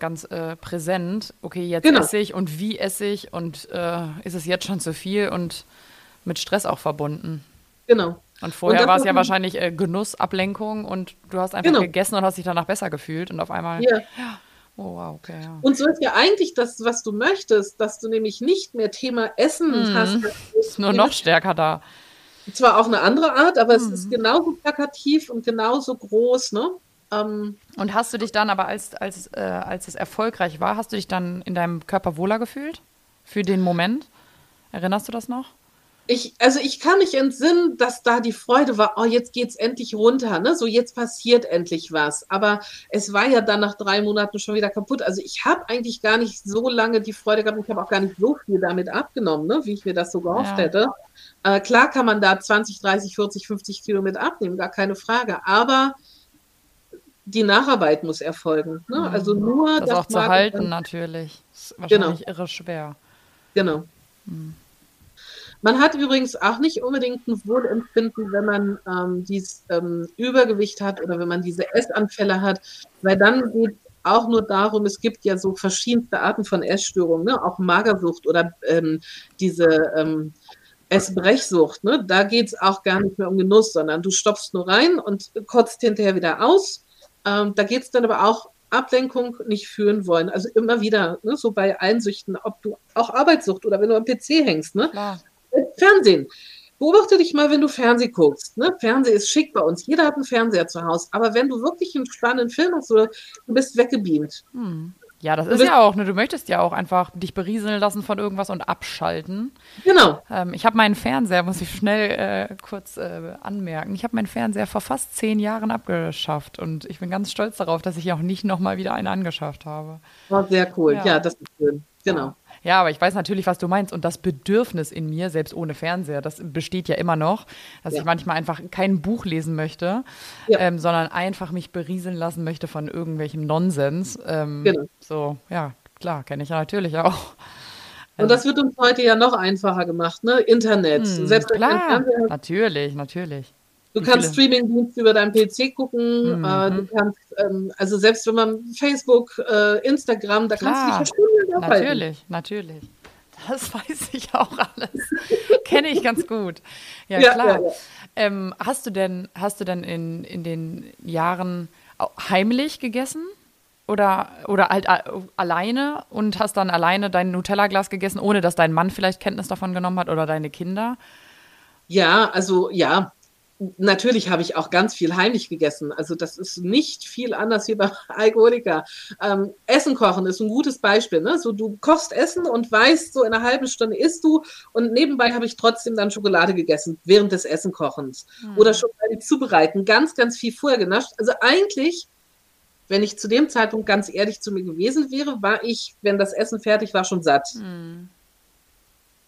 ganz äh, präsent. Okay, jetzt genau. esse ich und wie esse ich und äh, ist es jetzt schon zu viel und mit Stress auch verbunden. Genau. Und vorher war es ja wahrscheinlich äh, Genuss, Ablenkung und du hast einfach genau. gegessen und hast dich danach besser gefühlt und auf einmal. Ja. ja. Oh, wow, okay. Ja. Und so ist ja eigentlich das, was du möchtest, dass du nämlich nicht mehr Thema Essen mhm. hast. Ist nur noch stärker da. Zwar auch eine andere Art, aber mhm. es ist genauso plakativ und genauso groß, ne? Ähm, und hast du dich dann aber, als, als, äh, als es erfolgreich war, hast du dich dann in deinem Körper wohler gefühlt? Für den Moment? Erinnerst du das noch? ich, also ich kann mich entsinnen, dass da die Freude war, oh, jetzt geht's endlich runter, ne? So jetzt passiert endlich was. Aber es war ja dann nach drei Monaten schon wieder kaputt. Also ich habe eigentlich gar nicht so lange die Freude gehabt. Ich habe auch gar nicht so viel damit abgenommen, ne? wie ich mir das so gehofft ja. hätte. Äh, klar kann man da 20, 30, 40, 50 Kilo mit abnehmen, gar keine Frage. Aber die Nacharbeit muss erfolgen. Ne? Mhm. Also nur das, das auch zu halten natürlich. Ist wahrscheinlich genau. irre schwer. Genau. Mhm. Man hat übrigens auch nicht unbedingt ein Wohlempfinden, wenn man ähm, dieses ähm, Übergewicht hat oder wenn man diese Essanfälle hat, weil dann geht auch nur darum, es gibt ja so verschiedenste Arten von Essstörungen, ne? auch Magersucht oder ähm, diese ähm, Essbrechsucht. Ne? Da geht es auch gar nicht mehr um Genuss, sondern du stopfst nur rein und kotzt hinterher wieder aus. Ähm, da geht es dann aber auch Ablenkung nicht führen wollen. Also immer wieder, ne, so bei Einsüchten, ob du auch Arbeitssucht oder wenn du am PC hängst, ne? Klar. Fernsehen. Beobachte dich mal, wenn du Fernsehen guckst. Ne? Fernsehen ist schick bei uns. Jeder hat einen Fernseher zu Hause. Aber wenn du wirklich einen spannenden Film hast, oder du bist weggebeamt. Hm. Ja, das ist ja auch, ne? Du möchtest ja auch einfach dich berieseln lassen von irgendwas und abschalten. Genau. Ähm, ich habe meinen Fernseher, muss ich schnell äh, kurz äh, anmerken, ich habe meinen Fernseher vor fast zehn Jahren abgeschafft und ich bin ganz stolz darauf, dass ich auch nicht nochmal wieder einen angeschafft habe. Oh, sehr cool. Ja, ja das ist schön. Genau. Ja, aber ich weiß natürlich, was du meinst. Und das Bedürfnis in mir, selbst ohne Fernseher, das besteht ja immer noch, dass ja. ich manchmal einfach kein Buch lesen möchte, ja. ähm, sondern einfach mich berieseln lassen möchte von irgendwelchem Nonsens. Ähm, genau. So, ja, klar, kenne ich ja natürlich auch. Und das wird uns heute ja noch einfacher gemacht, ne? Internet. Hm, Selbst klar, natürlich, natürlich. Du kannst Streamingdienste über deinen PC gucken. Mhm. Äh, du kannst, ähm, also selbst wenn man Facebook, äh, Instagram, da Klar. kannst du dich ja aufhalten. Natürlich, natürlich. Das weiß ich auch alles. Kenne ich ganz gut. Ja, ja klar. Ja, ja. Ähm, hast du denn, hast du denn in, in den Jahren heimlich gegessen? Oder, oder halt alleine und hast dann alleine dein Nutella-Glas gegessen, ohne dass dein Mann vielleicht Kenntnis davon genommen hat oder deine Kinder? Ja, also ja, Natürlich habe ich auch ganz viel heimlich gegessen. Also das ist nicht viel anders wie bei Alkoholiker. Ähm, Essen kochen ist ein gutes Beispiel. Ne? So du kochst Essen und weißt, so in einer halben Stunde isst du und nebenbei habe ich trotzdem dann Schokolade gegessen während des Essenkochens mhm. oder Schokolade zubereiten. Ganz, ganz viel vorher genascht. Also eigentlich, wenn ich zu dem Zeitpunkt ganz ehrlich zu mir gewesen wäre, war ich, wenn das Essen fertig war, schon satt. Mhm.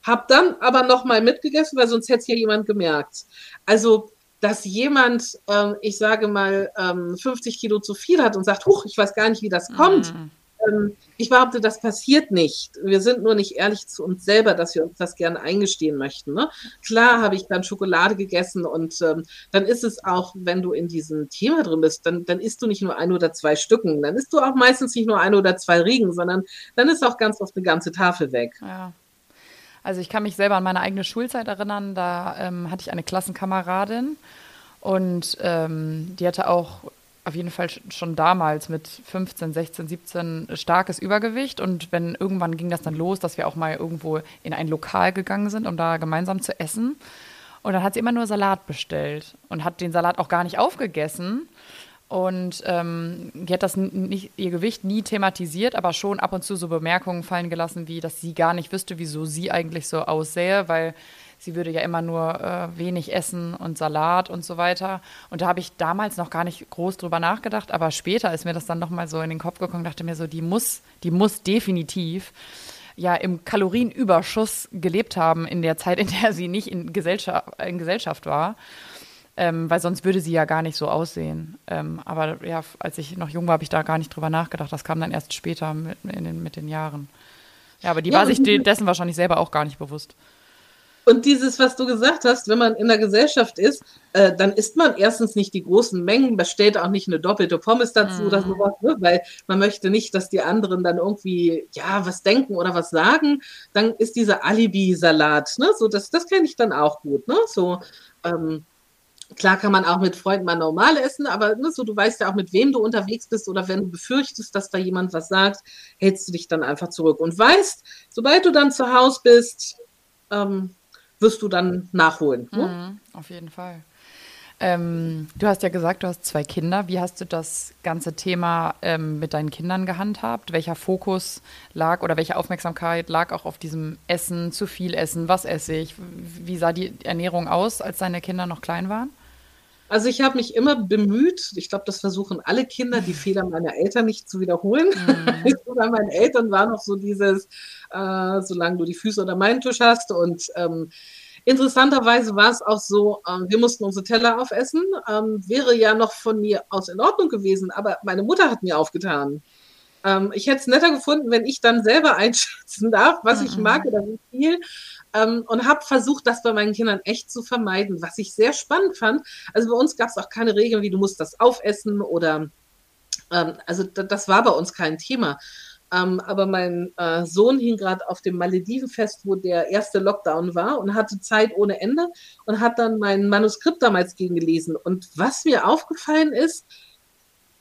Hab dann aber noch mal mitgegessen, weil sonst hätte es ja jemand gemerkt. Also dass jemand, ähm, ich sage mal, ähm, 50 Kilo zu viel hat und sagt, huch, ich weiß gar nicht, wie das kommt. Mhm. Ähm, ich behaupte, das passiert nicht. Wir sind nur nicht ehrlich zu uns selber, dass wir uns das gerne eingestehen möchten. Ne? Klar habe ich dann Schokolade gegessen und ähm, dann ist es auch, wenn du in diesem Thema drin bist, dann, dann isst du nicht nur ein oder zwei Stücken, dann isst du auch meistens nicht nur ein oder zwei Riegen, sondern dann ist auch ganz oft eine ganze Tafel weg. Ja. Also ich kann mich selber an meine eigene Schulzeit erinnern. Da ähm, hatte ich eine Klassenkameradin und ähm, die hatte auch auf jeden Fall schon damals mit 15, 16, 17 starkes Übergewicht. Und wenn irgendwann ging das dann los, dass wir auch mal irgendwo in ein Lokal gegangen sind, um da gemeinsam zu essen. Und dann hat sie immer nur Salat bestellt und hat den Salat auch gar nicht aufgegessen. Und ähm, die hat das nicht, ihr Gewicht nie thematisiert, aber schon ab und zu so Bemerkungen fallen gelassen, wie dass sie gar nicht wüsste, wieso sie eigentlich so aussähe, weil sie würde ja immer nur äh, wenig essen und Salat und so weiter. Und da habe ich damals noch gar nicht groß drüber nachgedacht, aber später ist mir das dann nochmal so in den Kopf gekommen, dachte mir so, die muss, die muss definitiv ja im Kalorienüberschuss gelebt haben in der Zeit, in der sie nicht in Gesellschaft, in Gesellschaft war ähm, weil sonst würde sie ja gar nicht so aussehen. Ähm, aber ja, als ich noch jung war, habe ich da gar nicht drüber nachgedacht. Das kam dann erst später mit, den, mit den Jahren. Ja, aber die ja, war sich dessen wahrscheinlich selber auch gar nicht bewusst. Und dieses, was du gesagt hast, wenn man in der Gesellschaft ist, äh, dann isst man erstens nicht die großen Mengen, bestellt auch nicht eine doppelte Pommes dazu mm. oder mhm. sowas, ne? weil man möchte nicht, dass die anderen dann irgendwie, ja, was denken oder was sagen. Dann ist dieser Alibi-Salat, ne? So, das, das kenne ich dann auch gut, ne? So, ähm, Klar kann man auch mit Freunden mal normal essen, aber ne, so, du weißt ja auch, mit wem du unterwegs bist oder wenn du befürchtest, dass da jemand was sagt, hältst du dich dann einfach zurück und weißt, sobald du dann zu Hause bist, ähm, wirst du dann nachholen. Ne? Mhm, auf jeden Fall. Ähm, du hast ja gesagt, du hast zwei Kinder. Wie hast du das ganze Thema ähm, mit deinen Kindern gehandhabt? Welcher Fokus lag oder welche Aufmerksamkeit lag auch auf diesem Essen, zu viel Essen, was esse ich? Wie sah die Ernährung aus, als deine Kinder noch klein waren? Also ich habe mich immer bemüht, ich glaube, das versuchen alle Kinder, die Fehler meiner Eltern nicht zu wiederholen. Mhm. Bei meinen Eltern war noch so dieses, äh, solange du die Füße unter meinen Tisch hast. Und ähm, interessanterweise war es auch so, äh, wir mussten unsere Teller aufessen. Ähm, wäre ja noch von mir aus in Ordnung gewesen, aber meine Mutter hat mir aufgetan. Ähm, ich hätte es netter gefunden, wenn ich dann selber einschätzen darf, was mhm. ich mag oder wie viel ähm, und habe versucht, das bei meinen Kindern echt zu vermeiden, was ich sehr spannend fand. Also bei uns gab es auch keine Regeln, wie du musst das aufessen oder ähm, also das war bei uns kein Thema. Ähm, aber mein äh, Sohn hing gerade auf dem Maledivenfest, wo der erste Lockdown war und hatte Zeit ohne Ende und hat dann mein Manuskript damals gegengelesen. Und was mir aufgefallen ist,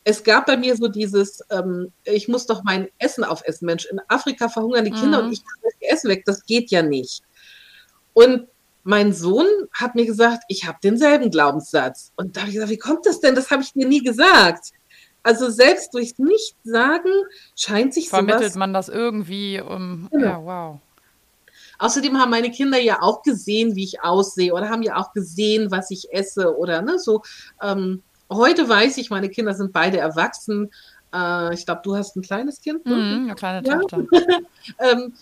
es gab bei mir so dieses, ähm, ich muss doch mein Essen aufessen. Mensch, in Afrika verhungern die Kinder mhm. und ich kann das Essen weg. Das geht ja nicht. Und mein Sohn hat mir gesagt, ich habe denselben Glaubenssatz. Und da habe ich gesagt, wie kommt das denn? Das habe ich dir nie gesagt. Also selbst durchs Nichtsagen scheint sich Vermittelt man das irgendwie um, genau. ja, wow. Außerdem haben meine Kinder ja auch gesehen, wie ich aussehe oder haben ja auch gesehen, was ich esse oder ne, so. Ähm, heute weiß ich, meine Kinder sind beide erwachsen. Äh, ich glaube, du hast ein kleines Kind. Ne? Mm, eine kleine ja? Tochter. ähm,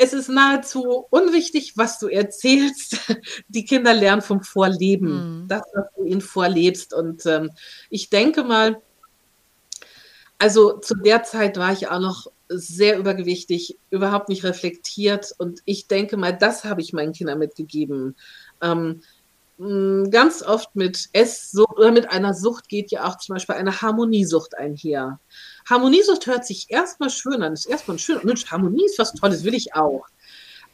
es ist nahezu unwichtig, was du erzählst. Die Kinder lernen vom Vorleben, mhm. das, was du ihnen vorlebst. Und ähm, ich denke mal, also zu der Zeit war ich auch noch sehr übergewichtig, überhaupt nicht reflektiert. Und ich denke mal, das habe ich meinen Kindern mitgegeben. Ähm, ganz oft mit Esssucht oder mit einer Sucht geht ja auch zum Beispiel eine Harmoniesucht einher. Harmoniesucht hört sich erstmal schön an, ist erstmal schön. Mensch, Harmonie ist was Tolles, will ich auch.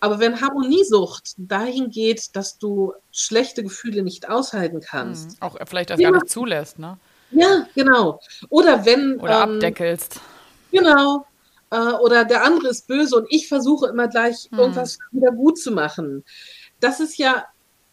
Aber wenn Harmoniesucht dahin geht, dass du schlechte Gefühle nicht aushalten kannst. Mhm, auch vielleicht das ja, gar nicht zulässt, ne? Ja, genau. Oder wenn. Oder ähm, abdeckelst. Genau. Äh, oder der andere ist böse und ich versuche immer gleich mhm. irgendwas wieder gut zu machen. Das ist ja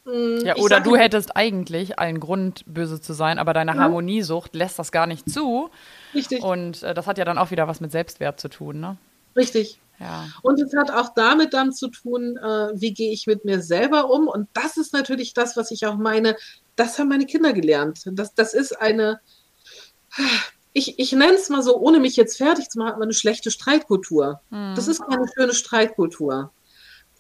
hm, ja, oder du hättest eigentlich allen Grund, böse zu sein, aber deine ja. Harmoniesucht lässt das gar nicht zu. Richtig. Und äh, das hat ja dann auch wieder was mit Selbstwert zu tun, ne? Richtig. Ja. Und es hat auch damit dann zu tun, äh, wie gehe ich mit mir selber um. Und das ist natürlich das, was ich auch meine, das haben meine Kinder gelernt. Das, das ist eine, ich, ich nenne es mal so, ohne mich jetzt fertig zu machen, eine schlechte Streitkultur. Mhm. Das ist keine schöne Streitkultur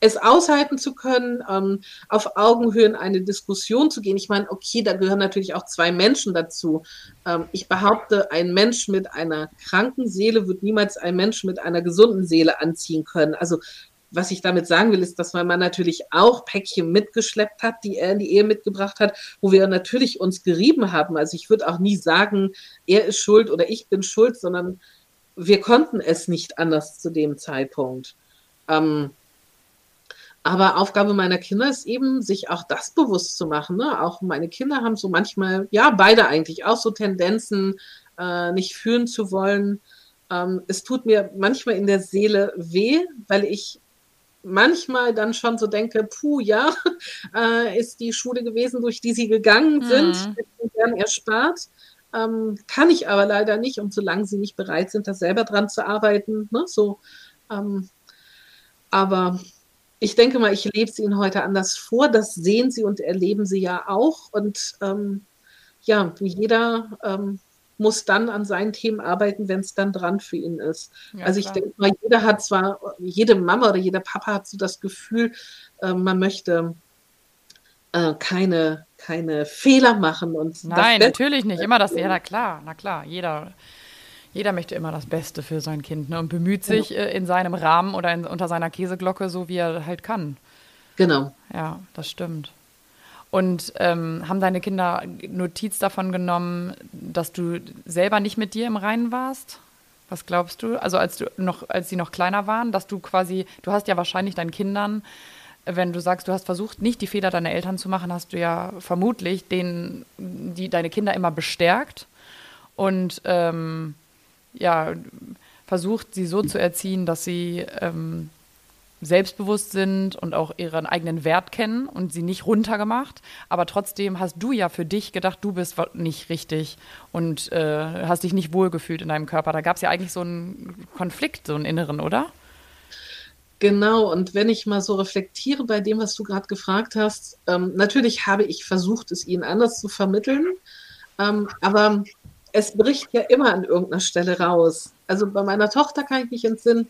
es aushalten zu können, ähm, auf Augenhöhe in eine Diskussion zu gehen. Ich meine, okay, da gehören natürlich auch zwei Menschen dazu. Ähm, ich behaupte, ein Mensch mit einer kranken Seele wird niemals einen Menschen mit einer gesunden Seele anziehen können. Also was ich damit sagen will, ist, dass mein Mann natürlich auch Päckchen mitgeschleppt hat, die er in die Ehe mitgebracht hat, wo wir natürlich uns gerieben haben. Also ich würde auch nie sagen, er ist schuld oder ich bin schuld, sondern wir konnten es nicht anders zu dem Zeitpunkt. Ähm, aber Aufgabe meiner Kinder ist eben, sich auch das bewusst zu machen. Ne? Auch meine Kinder haben so manchmal, ja, beide eigentlich, auch so Tendenzen, äh, nicht fühlen zu wollen. Ähm, es tut mir manchmal in der Seele weh, weil ich manchmal dann schon so denke, puh, ja, äh, ist die Schule gewesen, durch die sie gegangen sind, mhm. gern erspart. Ähm, kann ich aber leider nicht, und solange sie nicht bereit sind, da selber dran zu arbeiten, ne, so. Ähm, aber ich denke mal, ich lebe es Ihnen heute anders vor. Das sehen Sie und erleben Sie ja auch. Und ähm, ja, jeder ähm, muss dann an seinen Themen arbeiten, wenn es dann dran für ihn ist. Ja, also ich klar. denke mal, jeder hat zwar, jede Mama oder jeder Papa hat so das Gefühl, äh, man möchte äh, keine, keine Fehler machen. Und Nein, natürlich nicht. Immer das, ja, na klar, na klar, jeder jeder möchte immer das Beste für sein Kind ne, und bemüht sich genau. in seinem Rahmen oder in, unter seiner Käseglocke, so wie er halt kann. Genau. Ja, das stimmt. Und ähm, haben deine Kinder Notiz davon genommen, dass du selber nicht mit dir im Reinen warst? Was glaubst du? Also als du noch, als sie noch kleiner waren, dass du quasi, du hast ja wahrscheinlich deinen Kindern wenn du sagst, du hast versucht, nicht die Fehler deiner Eltern zu machen, hast du ja vermutlich den, die deine Kinder immer bestärkt und ähm, ja, versucht, sie so zu erziehen, dass sie ähm, selbstbewusst sind und auch ihren eigenen Wert kennen und sie nicht runtergemacht. Aber trotzdem hast du ja für dich gedacht, du bist nicht richtig und äh, hast dich nicht wohlgefühlt in deinem Körper. Da gab es ja eigentlich so einen Konflikt, so einen inneren, oder? Genau, und wenn ich mal so reflektiere bei dem, was du gerade gefragt hast, ähm, natürlich habe ich versucht, es ihnen anders zu vermitteln, ähm, aber es bricht ja immer an irgendeiner Stelle raus. Also bei meiner Tochter kann ich mich entsinnen,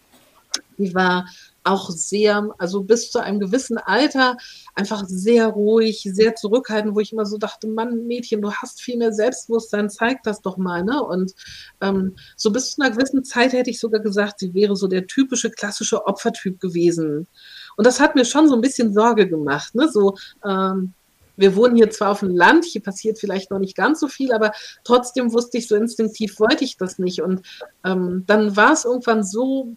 die war auch sehr, also bis zu einem gewissen Alter einfach sehr ruhig, sehr zurückhaltend, wo ich immer so dachte, Mann, Mädchen, du hast viel mehr Selbstbewusstsein, zeig das doch mal, ne? Und ähm, so bis zu einer gewissen Zeit hätte ich sogar gesagt, sie wäre so der typische klassische Opfertyp gewesen. Und das hat mir schon so ein bisschen Sorge gemacht, ne? So, ähm, wir wohnen hier zwar auf dem Land, hier passiert vielleicht noch nicht ganz so viel, aber trotzdem wusste ich so instinktiv, wollte ich das nicht. Und ähm, dann war es irgendwann so,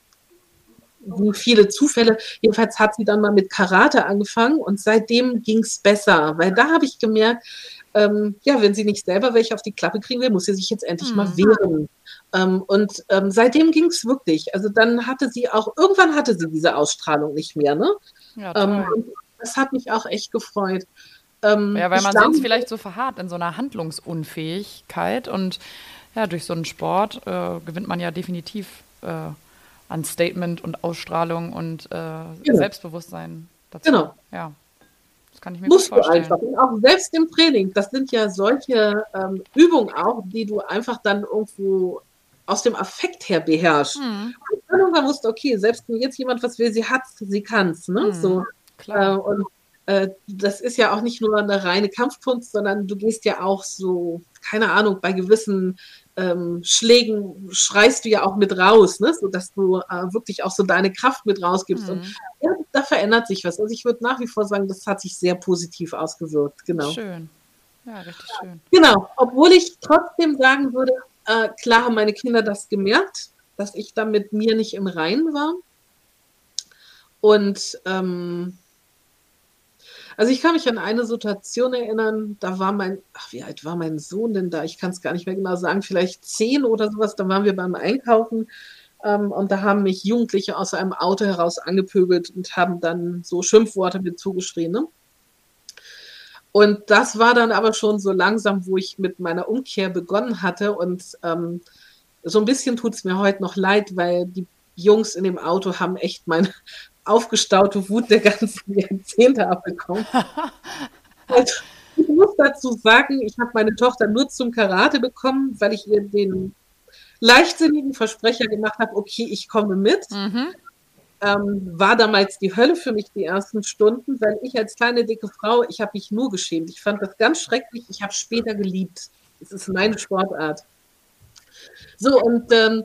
wie viele Zufälle. Jedenfalls hat sie dann mal mit Karate angefangen und seitdem ging es besser, weil da habe ich gemerkt, ähm, ja, wenn sie nicht selber welche auf die Klappe kriegen will, muss sie sich jetzt endlich mhm. mal wehren. Ähm, und ähm, seitdem ging es wirklich. Also dann hatte sie auch, irgendwann hatte sie diese Ausstrahlung nicht mehr. Ne? Ja, ähm, das hat mich auch echt gefreut. Ähm, ja, weil man sonst vielleicht so verharrt in so einer Handlungsunfähigkeit und ja, durch so einen Sport äh, gewinnt man ja definitiv äh, an Statement und Ausstrahlung und äh, genau. Selbstbewusstsein dazu. Genau. Ja. Das kann ich mir Musst gut vorstellen. Du einfach. Und auch selbst im Training, das sind ja solche ähm, Übungen auch, die du einfach dann irgendwo aus dem Affekt her beherrschst. Mhm. Und dann wusste, okay, selbst wenn jetzt jemand was will, sie hat sie kann es. Ne? Mhm. So, Klar. Äh, und das ist ja auch nicht nur eine reine Kampfkunst, sondern du gehst ja auch so, keine Ahnung, bei gewissen ähm, Schlägen schreist du ja auch mit raus, ne? sodass du äh, wirklich auch so deine Kraft mit rausgibst. Mhm. Und ja, da verändert sich was. Also ich würde nach wie vor sagen, das hat sich sehr positiv ausgewirkt. Genau. Schön. Ja, richtig schön. Genau, obwohl ich trotzdem sagen würde, äh, klar haben meine Kinder das gemerkt, dass ich da mit mir nicht im Reinen war. Und ähm, also ich kann mich an eine Situation erinnern, da war mein, ach, wie alt war mein Sohn denn da? Ich kann es gar nicht mehr genau sagen, vielleicht zehn oder sowas. Da waren wir beim Einkaufen ähm, und da haben mich Jugendliche aus einem Auto heraus angepöbelt und haben dann so Schimpfworte mit zugeschrien. Ne? Und das war dann aber schon so langsam, wo ich mit meiner Umkehr begonnen hatte. Und ähm, so ein bisschen tut es mir heute noch leid, weil die Jungs in dem Auto haben echt mein, aufgestaute Wut der ganzen Jahrzehnte abbekommen. also, ich muss dazu sagen, ich habe meine Tochter nur zum Karate bekommen, weil ich ihr den leichtsinnigen Versprecher gemacht habe, okay, ich komme mit. Mhm. Ähm, war damals die Hölle für mich die ersten Stunden, weil ich als kleine dicke Frau, ich habe mich nur geschämt. Ich fand das ganz schrecklich. Ich habe später geliebt. Es ist meine Sportart. So, und ähm,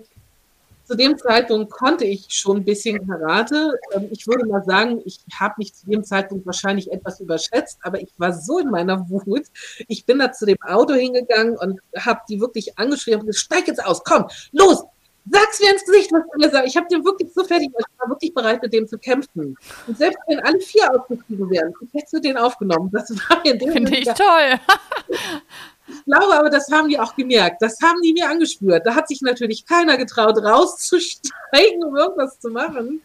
zu dem Zeitpunkt konnte ich schon ein bisschen Karate. Ähm, ich würde mal sagen, ich habe mich zu dem Zeitpunkt wahrscheinlich etwas überschätzt, aber ich war so in meiner Wut. Ich bin da zu dem Auto hingegangen und habe die wirklich angeschrieben und gesagt, steig jetzt aus, komm, los, sag's mir ins Gesicht, was du mir sagst. Ich habe den wirklich so fertig, ich war wirklich bereit, mit dem zu kämpfen. Und selbst wenn alle vier ausgestiegen wären, ich hätte den aufgenommen. Das war in dem Finde ich toll. Ich glaube aber, das haben die auch gemerkt. Das haben die mir angespürt. Da hat sich natürlich keiner getraut, rauszusteigen, um irgendwas zu machen.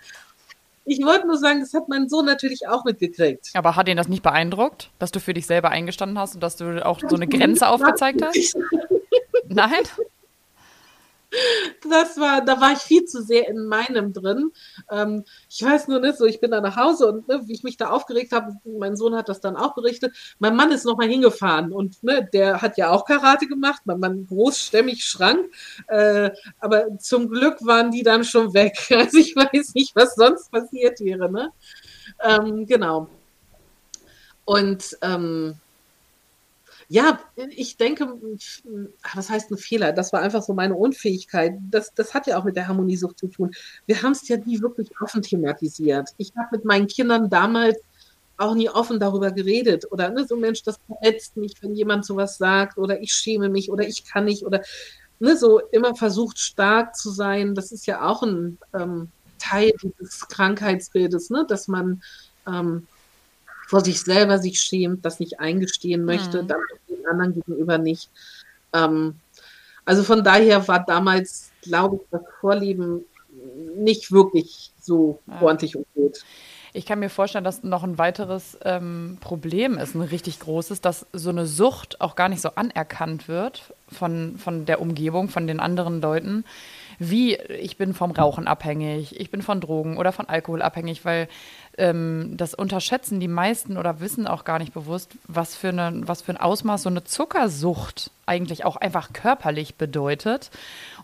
Ich wollte nur sagen, das hat mein Sohn natürlich auch mitgekriegt. Aber hat ihn das nicht beeindruckt, dass du für dich selber eingestanden hast und dass du auch so eine Grenze aufgezeigt hast? Nein? Das war, da war ich viel zu sehr in meinem drin. Ähm, ich weiß nur nicht so, ich bin da nach Hause und ne, wie ich mich da aufgeregt habe, mein Sohn hat das dann auch berichtet. Mein Mann ist nochmal hingefahren und ne, der hat ja auch Karate gemacht, mein Mann großstämmig schrank, äh, aber zum Glück waren die dann schon weg. Also ich weiß nicht, was sonst passiert wäre. Ne? Ähm, genau. Und ähm, ja, ich denke, was heißt ein Fehler? Das war einfach so meine Unfähigkeit. Das, das hat ja auch mit der Harmoniesucht zu tun. Wir haben es ja nie wirklich offen thematisiert. Ich habe mit meinen Kindern damals auch nie offen darüber geredet. Oder ne, so Mensch, das verletzt mich, wenn jemand sowas sagt, oder ich schäme mich oder ich kann nicht, oder ne, so immer versucht, stark zu sein. Das ist ja auch ein ähm, Teil dieses Krankheitsbildes, ne, dass man ähm, vor sich selber sich schämt, das nicht eingestehen möchte, mhm. dann den anderen gegenüber nicht. Ähm, also von daher war damals, glaube ich, das Vorleben nicht wirklich so ja. und gut. Ich kann mir vorstellen, dass noch ein weiteres ähm, Problem ist, ein richtig großes, dass so eine Sucht auch gar nicht so anerkannt wird von, von der Umgebung, von den anderen Leuten wie ich bin vom Rauchen abhängig, ich bin von Drogen oder von Alkohol abhängig, weil ähm, das unterschätzen die meisten oder wissen auch gar nicht bewusst, was für, eine, was für ein Ausmaß so eine Zuckersucht eigentlich auch einfach körperlich bedeutet.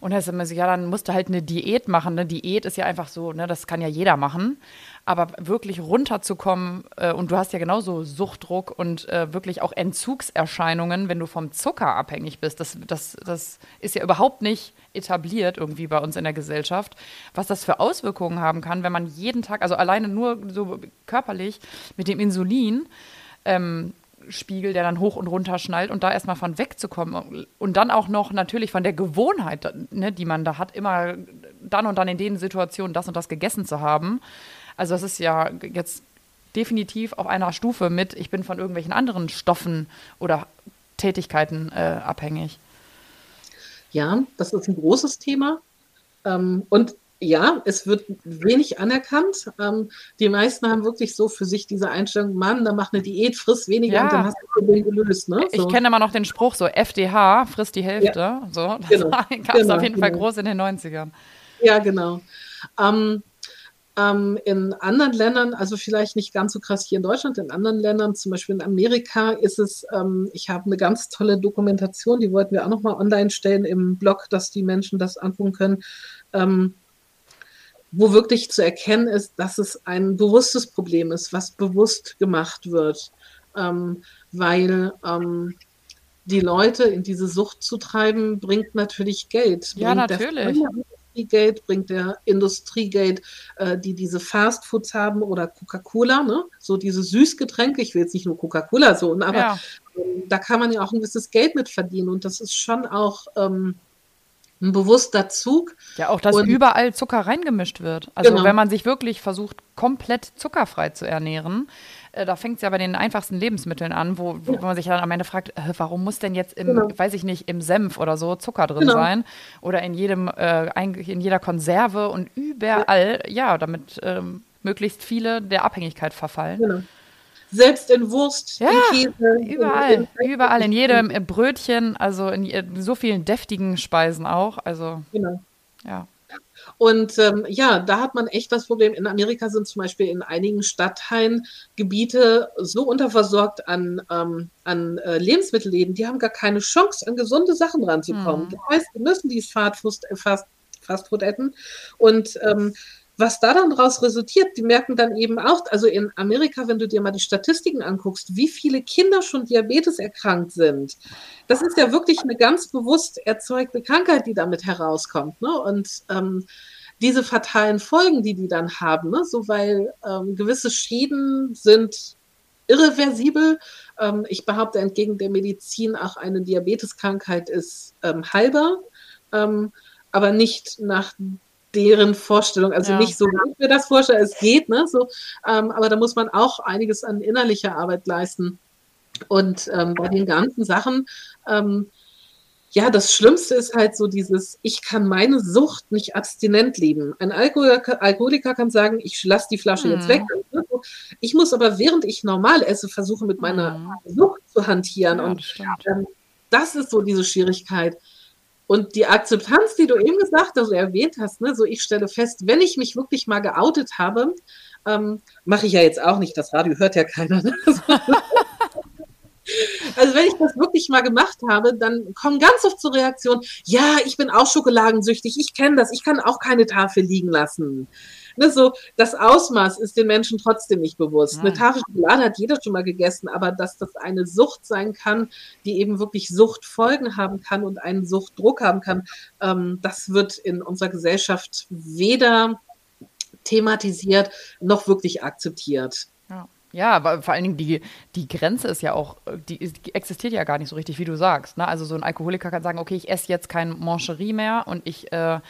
Und da ist immer so, ja, dann musst du halt eine Diät machen. Eine Diät ist ja einfach so, ne, das kann ja jeder machen. Aber wirklich runterzukommen, äh, und du hast ja genauso Suchtdruck und äh, wirklich auch Entzugserscheinungen, wenn du vom Zucker abhängig bist. Das, das, das ist ja überhaupt nicht etabliert irgendwie bei uns in der Gesellschaft, was das für Auswirkungen haben kann, wenn man jeden Tag, also alleine nur so körperlich mit dem Insulin, ähm, Spiegel, der dann hoch und runter schnallt und da erstmal von wegzukommen und dann auch noch natürlich von der Gewohnheit, ne, die man da hat, immer dann und dann in den Situationen das und das gegessen zu haben. Also das ist ja jetzt definitiv auf einer Stufe mit, ich bin von irgendwelchen anderen Stoffen oder Tätigkeiten äh, abhängig. Ja, das ist ein großes Thema. Ähm, und ja, es wird wenig anerkannt. Ähm, die meisten haben wirklich so für sich diese Einstellung, Mann, dann mach eine Diät, friss weniger ja. und dann hast du das Problem gelöst. Ne? So. Ich kenne immer noch den Spruch so, FDH, frisst die Hälfte. Ja. So, das genau. gab es genau, auf jeden genau. Fall groß in den 90ern. Ja, genau. Ähm, ähm, in anderen Ländern, also vielleicht nicht ganz so krass hier in Deutschland, in anderen Ländern, zum Beispiel in Amerika, ist es, ähm, ich habe eine ganz tolle Dokumentation, die wollten wir auch nochmal online stellen im Blog, dass die Menschen das angucken können, ähm, wo wirklich zu erkennen ist, dass es ein bewusstes Problem ist, was bewusst gemacht wird, ähm, weil ähm, die Leute in diese Sucht zu treiben, bringt natürlich Geld. Ja, natürlich. Industriegate, bringt der Industriegate, äh, die diese Fastfoods haben oder Coca-Cola, ne? so diese Süßgetränke. Ich will jetzt nicht nur Coca-Cola so, aber ja. ähm, da kann man ja auch ein gewisses Geld mit verdienen und das ist schon auch ähm, ein bewusster Zug. Ja, auch, dass und, überall Zucker reingemischt wird. Also genau. wenn man sich wirklich versucht, komplett zuckerfrei zu ernähren, äh, da fängt es ja bei den einfachsten Lebensmitteln an, wo, wo ja. man sich dann am Ende fragt, äh, warum muss denn jetzt im, genau. weiß ich nicht, im Senf oder so Zucker drin genau. sein? Oder in jedem, äh, in jeder Konserve und überall, ja, ja damit ähm, möglichst viele der Abhängigkeit verfallen. Selbst in Wurst, ja, in Käse. Überall, in, in, überall, in jedem Brötchen, also in, so vielen deftigen Speisen auch. Also, genau. Ja. Und ähm, ja, da hat man echt das Problem. In Amerika sind zum Beispiel in einigen Stadtteilen Gebiete so unterversorgt an, ähm, an äh, Lebensmittelläden, die haben gar keine Chance, an gesunde Sachen ranzukommen. Mhm. Das heißt, wir müssen die Fast, Fast, Fastfood essen. Und ähm, was da dann daraus resultiert, die merken dann eben auch, also in Amerika, wenn du dir mal die Statistiken anguckst, wie viele Kinder schon Diabetes erkrankt sind. Das ist ja wirklich eine ganz bewusst erzeugte Krankheit, die damit herauskommt. Ne? Und ähm, diese fatalen Folgen, die die dann haben, ne? so weil ähm, gewisse Schäden sind irreversibel. Ähm, ich behaupte, entgegen der Medizin auch eine Diabeteskrankheit ist ähm, heilbar, ähm, aber nicht nach deren Vorstellung, also ja. nicht so, wie ich mir das vorstelle, es geht, ne, so, ähm, aber da muss man auch einiges an innerlicher Arbeit leisten. Und ähm, bei den ganzen Sachen, ähm, ja, das Schlimmste ist halt so dieses, ich kann meine Sucht nicht abstinent leben. Ein Alkoholiker, Alkoholiker kann sagen, ich lasse die Flasche mhm. jetzt weg. Ich muss aber, während ich normal esse, versuchen, mit meiner mhm. Sucht zu hantieren. Ja, und ähm, das ist so diese Schwierigkeit. Und die Akzeptanz, die du eben gesagt hast, erwähnt hast, ne, so ich stelle fest, wenn ich mich wirklich mal geoutet habe, ähm, mache ich ja jetzt auch nicht, das Radio hört ja keiner. Ne? Also wenn ich das wirklich mal gemacht habe, dann kommen ganz oft zur Reaktion, ja, ich bin auch schokoladensüchtig, ich kenne das, ich kann auch keine Tafel liegen lassen. Ne, so, das Ausmaß ist den Menschen trotzdem nicht bewusst. Ja. Eine Tafel Schokolade hat jeder schon mal gegessen, aber dass das eine Sucht sein kann, die eben wirklich Suchtfolgen haben kann und einen Suchtdruck haben kann, ähm, das wird in unserer Gesellschaft weder thematisiert noch wirklich akzeptiert. Ja. Aber vor allen Dingen die, die Grenze ist ja auch, die, die, existiert ja gar nicht so richtig, wie du sagst. Ne? Also so ein Alkoholiker kann sagen, okay, ich esse jetzt kein Mancherie mehr und ich äh,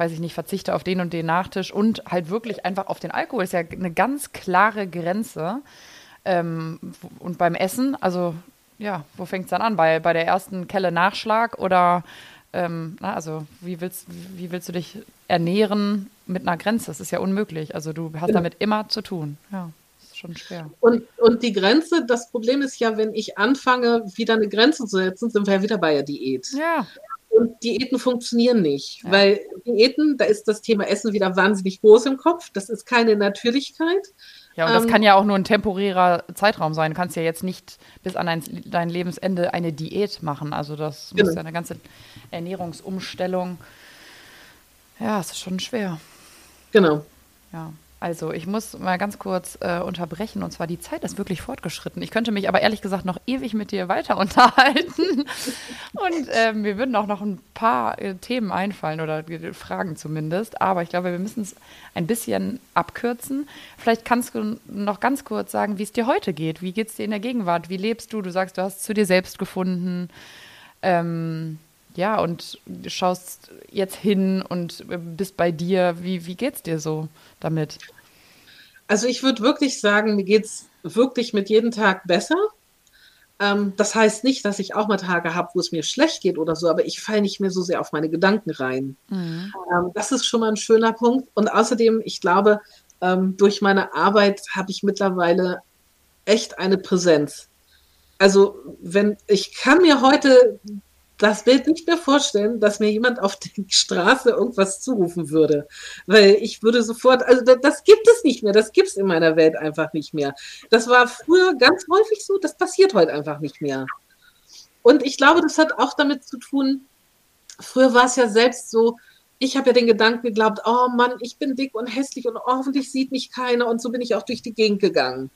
weiß ich nicht, verzichte auf den und den Nachtisch und halt wirklich einfach auf den Alkohol. Ist ja eine ganz klare Grenze. Ähm, und beim Essen, also ja, wo fängt es dann an? Bei, bei der ersten Kelle Nachschlag oder ähm, na, also wie willst, wie willst du dich ernähren mit einer Grenze? Das ist ja unmöglich. Also du hast ja. damit immer zu tun. Ja, schon schwer. Und, und die Grenze, das Problem ist ja, wenn ich anfange, wieder eine Grenze zu setzen, sind wir ja wieder bei der Diät. Ja. Und Diäten funktionieren nicht, ja. weil Diäten, da ist das Thema Essen wieder wahnsinnig groß im Kopf. Das ist keine Natürlichkeit. Ja, und das ähm, kann ja auch nur ein temporärer Zeitraum sein. Du kannst ja jetzt nicht bis an dein, dein Lebensende eine Diät machen. Also das genau. muss ja eine ganze Ernährungsumstellung. Ja, es ist schon schwer. Genau. Ja. Also, ich muss mal ganz kurz äh, unterbrechen und zwar die Zeit ist wirklich fortgeschritten. Ich könnte mich aber ehrlich gesagt noch ewig mit dir weiter unterhalten und äh, mir würden auch noch ein paar äh, Themen einfallen oder Fragen zumindest. Aber ich glaube, wir müssen es ein bisschen abkürzen. Vielleicht kannst du noch ganz kurz sagen, wie es dir heute geht. Wie geht es dir in der Gegenwart? Wie lebst du? Du sagst, du hast zu dir selbst gefunden. Ähm, ja, und schaust jetzt hin und äh, bist bei dir. Wie, wie es dir so damit? Also ich würde wirklich sagen, mir geht es wirklich mit jedem Tag besser. Ähm, das heißt nicht, dass ich auch mal Tage habe, wo es mir schlecht geht oder so, aber ich falle nicht mehr so sehr auf meine Gedanken rein. Mhm. Ähm, das ist schon mal ein schöner Punkt. Und außerdem, ich glaube, ähm, durch meine Arbeit habe ich mittlerweile echt eine Präsenz. Also wenn ich kann mir heute das Bild nicht mehr vorstellen, dass mir jemand auf der Straße irgendwas zurufen würde. Weil ich würde sofort, also das, das gibt es nicht mehr, das gibt es in meiner Welt einfach nicht mehr. Das war früher ganz häufig so, das passiert heute einfach nicht mehr. Und ich glaube, das hat auch damit zu tun, früher war es ja selbst so, ich habe ja den Gedanken geglaubt, oh Mann, ich bin dick und hässlich und hoffentlich sieht mich keiner und so bin ich auch durch die Gegend gegangen.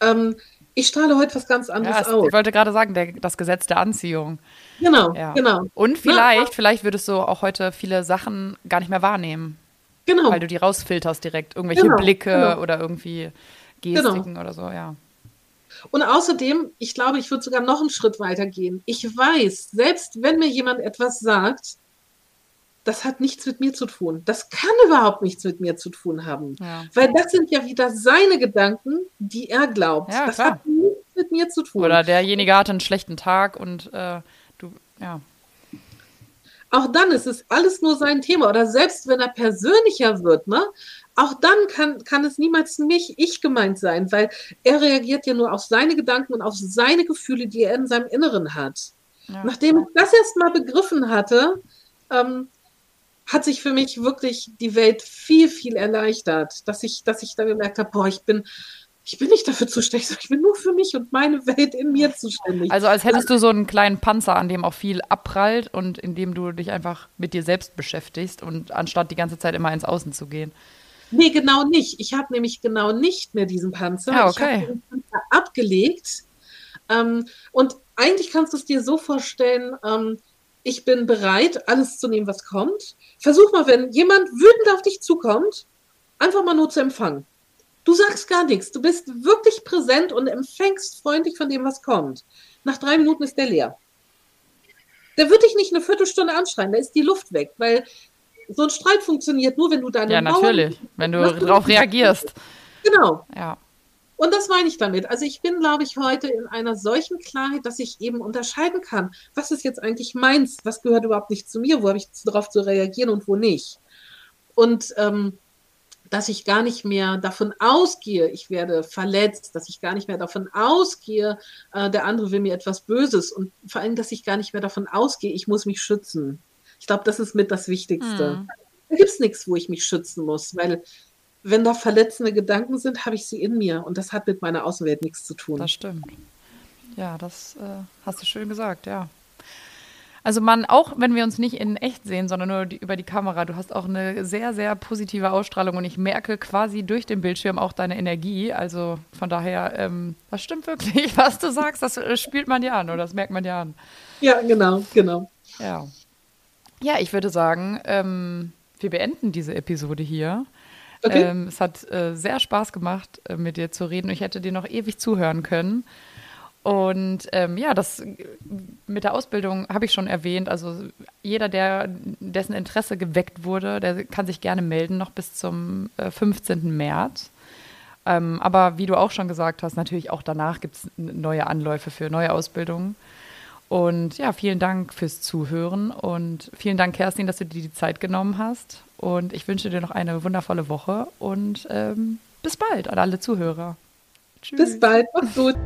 Ähm, ich strahle heute was ganz anderes ja, aus. Ich wollte gerade sagen, der, das Gesetz der Anziehung. Genau, ja. genau. Und vielleicht, ja, vielleicht würdest du auch heute viele Sachen gar nicht mehr wahrnehmen. Genau. Weil du die rausfilterst direkt. Irgendwelche genau, Blicke genau. oder irgendwie Gestiken genau. oder so, ja. Und außerdem, ich glaube, ich würde sogar noch einen Schritt weiter gehen. Ich weiß, selbst wenn mir jemand etwas sagt, das hat nichts mit mir zu tun. Das kann überhaupt nichts mit mir zu tun haben. Ja. Weil das sind ja wieder seine Gedanken, die er glaubt. Ja, das klar. hat nichts mit mir zu tun. Oder derjenige hatte einen schlechten Tag und äh, du, ja. Auch dann ist es alles nur sein Thema. Oder selbst wenn er persönlicher wird, ne? Auch dann kann, kann es niemals mich, ich gemeint sein, weil er reagiert ja nur auf seine Gedanken und auf seine Gefühle, die er in seinem Inneren hat. Ja, Nachdem ich das erst mal begriffen hatte, ähm, hat sich für mich wirklich die Welt viel, viel erleichtert, dass ich, dass ich da gemerkt habe, boah, ich bin, ich bin nicht dafür zuständig, ich bin nur für mich und meine Welt in mir zuständig. Also als hättest du so einen kleinen Panzer, an dem auch viel abprallt und in dem du dich einfach mit dir selbst beschäftigst und anstatt die ganze Zeit immer ins Außen zu gehen. Nee, genau nicht. Ich habe nämlich genau nicht mehr diesen Panzer. Ja, okay. Ich habe den Panzer abgelegt. Ähm, und eigentlich kannst du es dir so vorstellen, ähm, ich bin bereit, alles zu nehmen, was kommt. Versuch mal, wenn jemand wütend auf dich zukommt, einfach mal nur zu empfangen. Du sagst gar nichts. Du bist wirklich präsent und empfängst freundlich von dem, was kommt. Nach drei Minuten ist der leer. Der wird dich nicht eine Viertelstunde anschreien, da ist die Luft weg, weil so ein Streit funktioniert nur, wenn du deine Ja, natürlich, Mauern, wenn du darauf reagierst. Genau. Ja. Und das meine ich damit. Also ich bin, glaube ich, heute in einer solchen Klarheit, dass ich eben unterscheiden kann, was ist jetzt eigentlich meins, was gehört überhaupt nicht zu mir, wo habe ich darauf zu reagieren und wo nicht. Und ähm, dass ich gar nicht mehr davon ausgehe, ich werde verletzt, dass ich gar nicht mehr davon ausgehe, äh, der andere will mir etwas Böses und vor allem, dass ich gar nicht mehr davon ausgehe, ich muss mich schützen. Ich glaube, das ist mit das Wichtigste. Hm. Da gibt es nichts, wo ich mich schützen muss, weil wenn da verletzende Gedanken sind, habe ich sie in mir und das hat mit meiner Außenwelt nichts zu tun. Das stimmt. Ja, das äh, hast du schön gesagt, ja. Also man, auch wenn wir uns nicht in echt sehen, sondern nur die, über die Kamera, du hast auch eine sehr, sehr positive Ausstrahlung und ich merke quasi durch den Bildschirm auch deine Energie. Also von daher, ähm, das stimmt wirklich, was du sagst, das äh, spielt man ja an oder das merkt man ja an. Ja, genau, genau. Ja. Ja, ich würde sagen, ähm, wir beenden diese Episode hier. Okay. Ähm, es hat äh, sehr Spaß gemacht, äh, mit dir zu reden. Ich hätte dir noch ewig zuhören können. Und ähm, ja, das mit der Ausbildung habe ich schon erwähnt. Also jeder, der dessen Interesse geweckt wurde, der kann sich gerne melden, noch bis zum äh, 15. März. Ähm, aber wie du auch schon gesagt hast, natürlich auch danach gibt es neue Anläufe für neue Ausbildungen. Und ja, vielen Dank fürs Zuhören und vielen Dank, Kerstin, dass du dir die Zeit genommen hast. Und ich wünsche dir noch eine wundervolle Woche und ähm, bis bald an alle Zuhörer. Tschüss. Bis bald, mach's gut.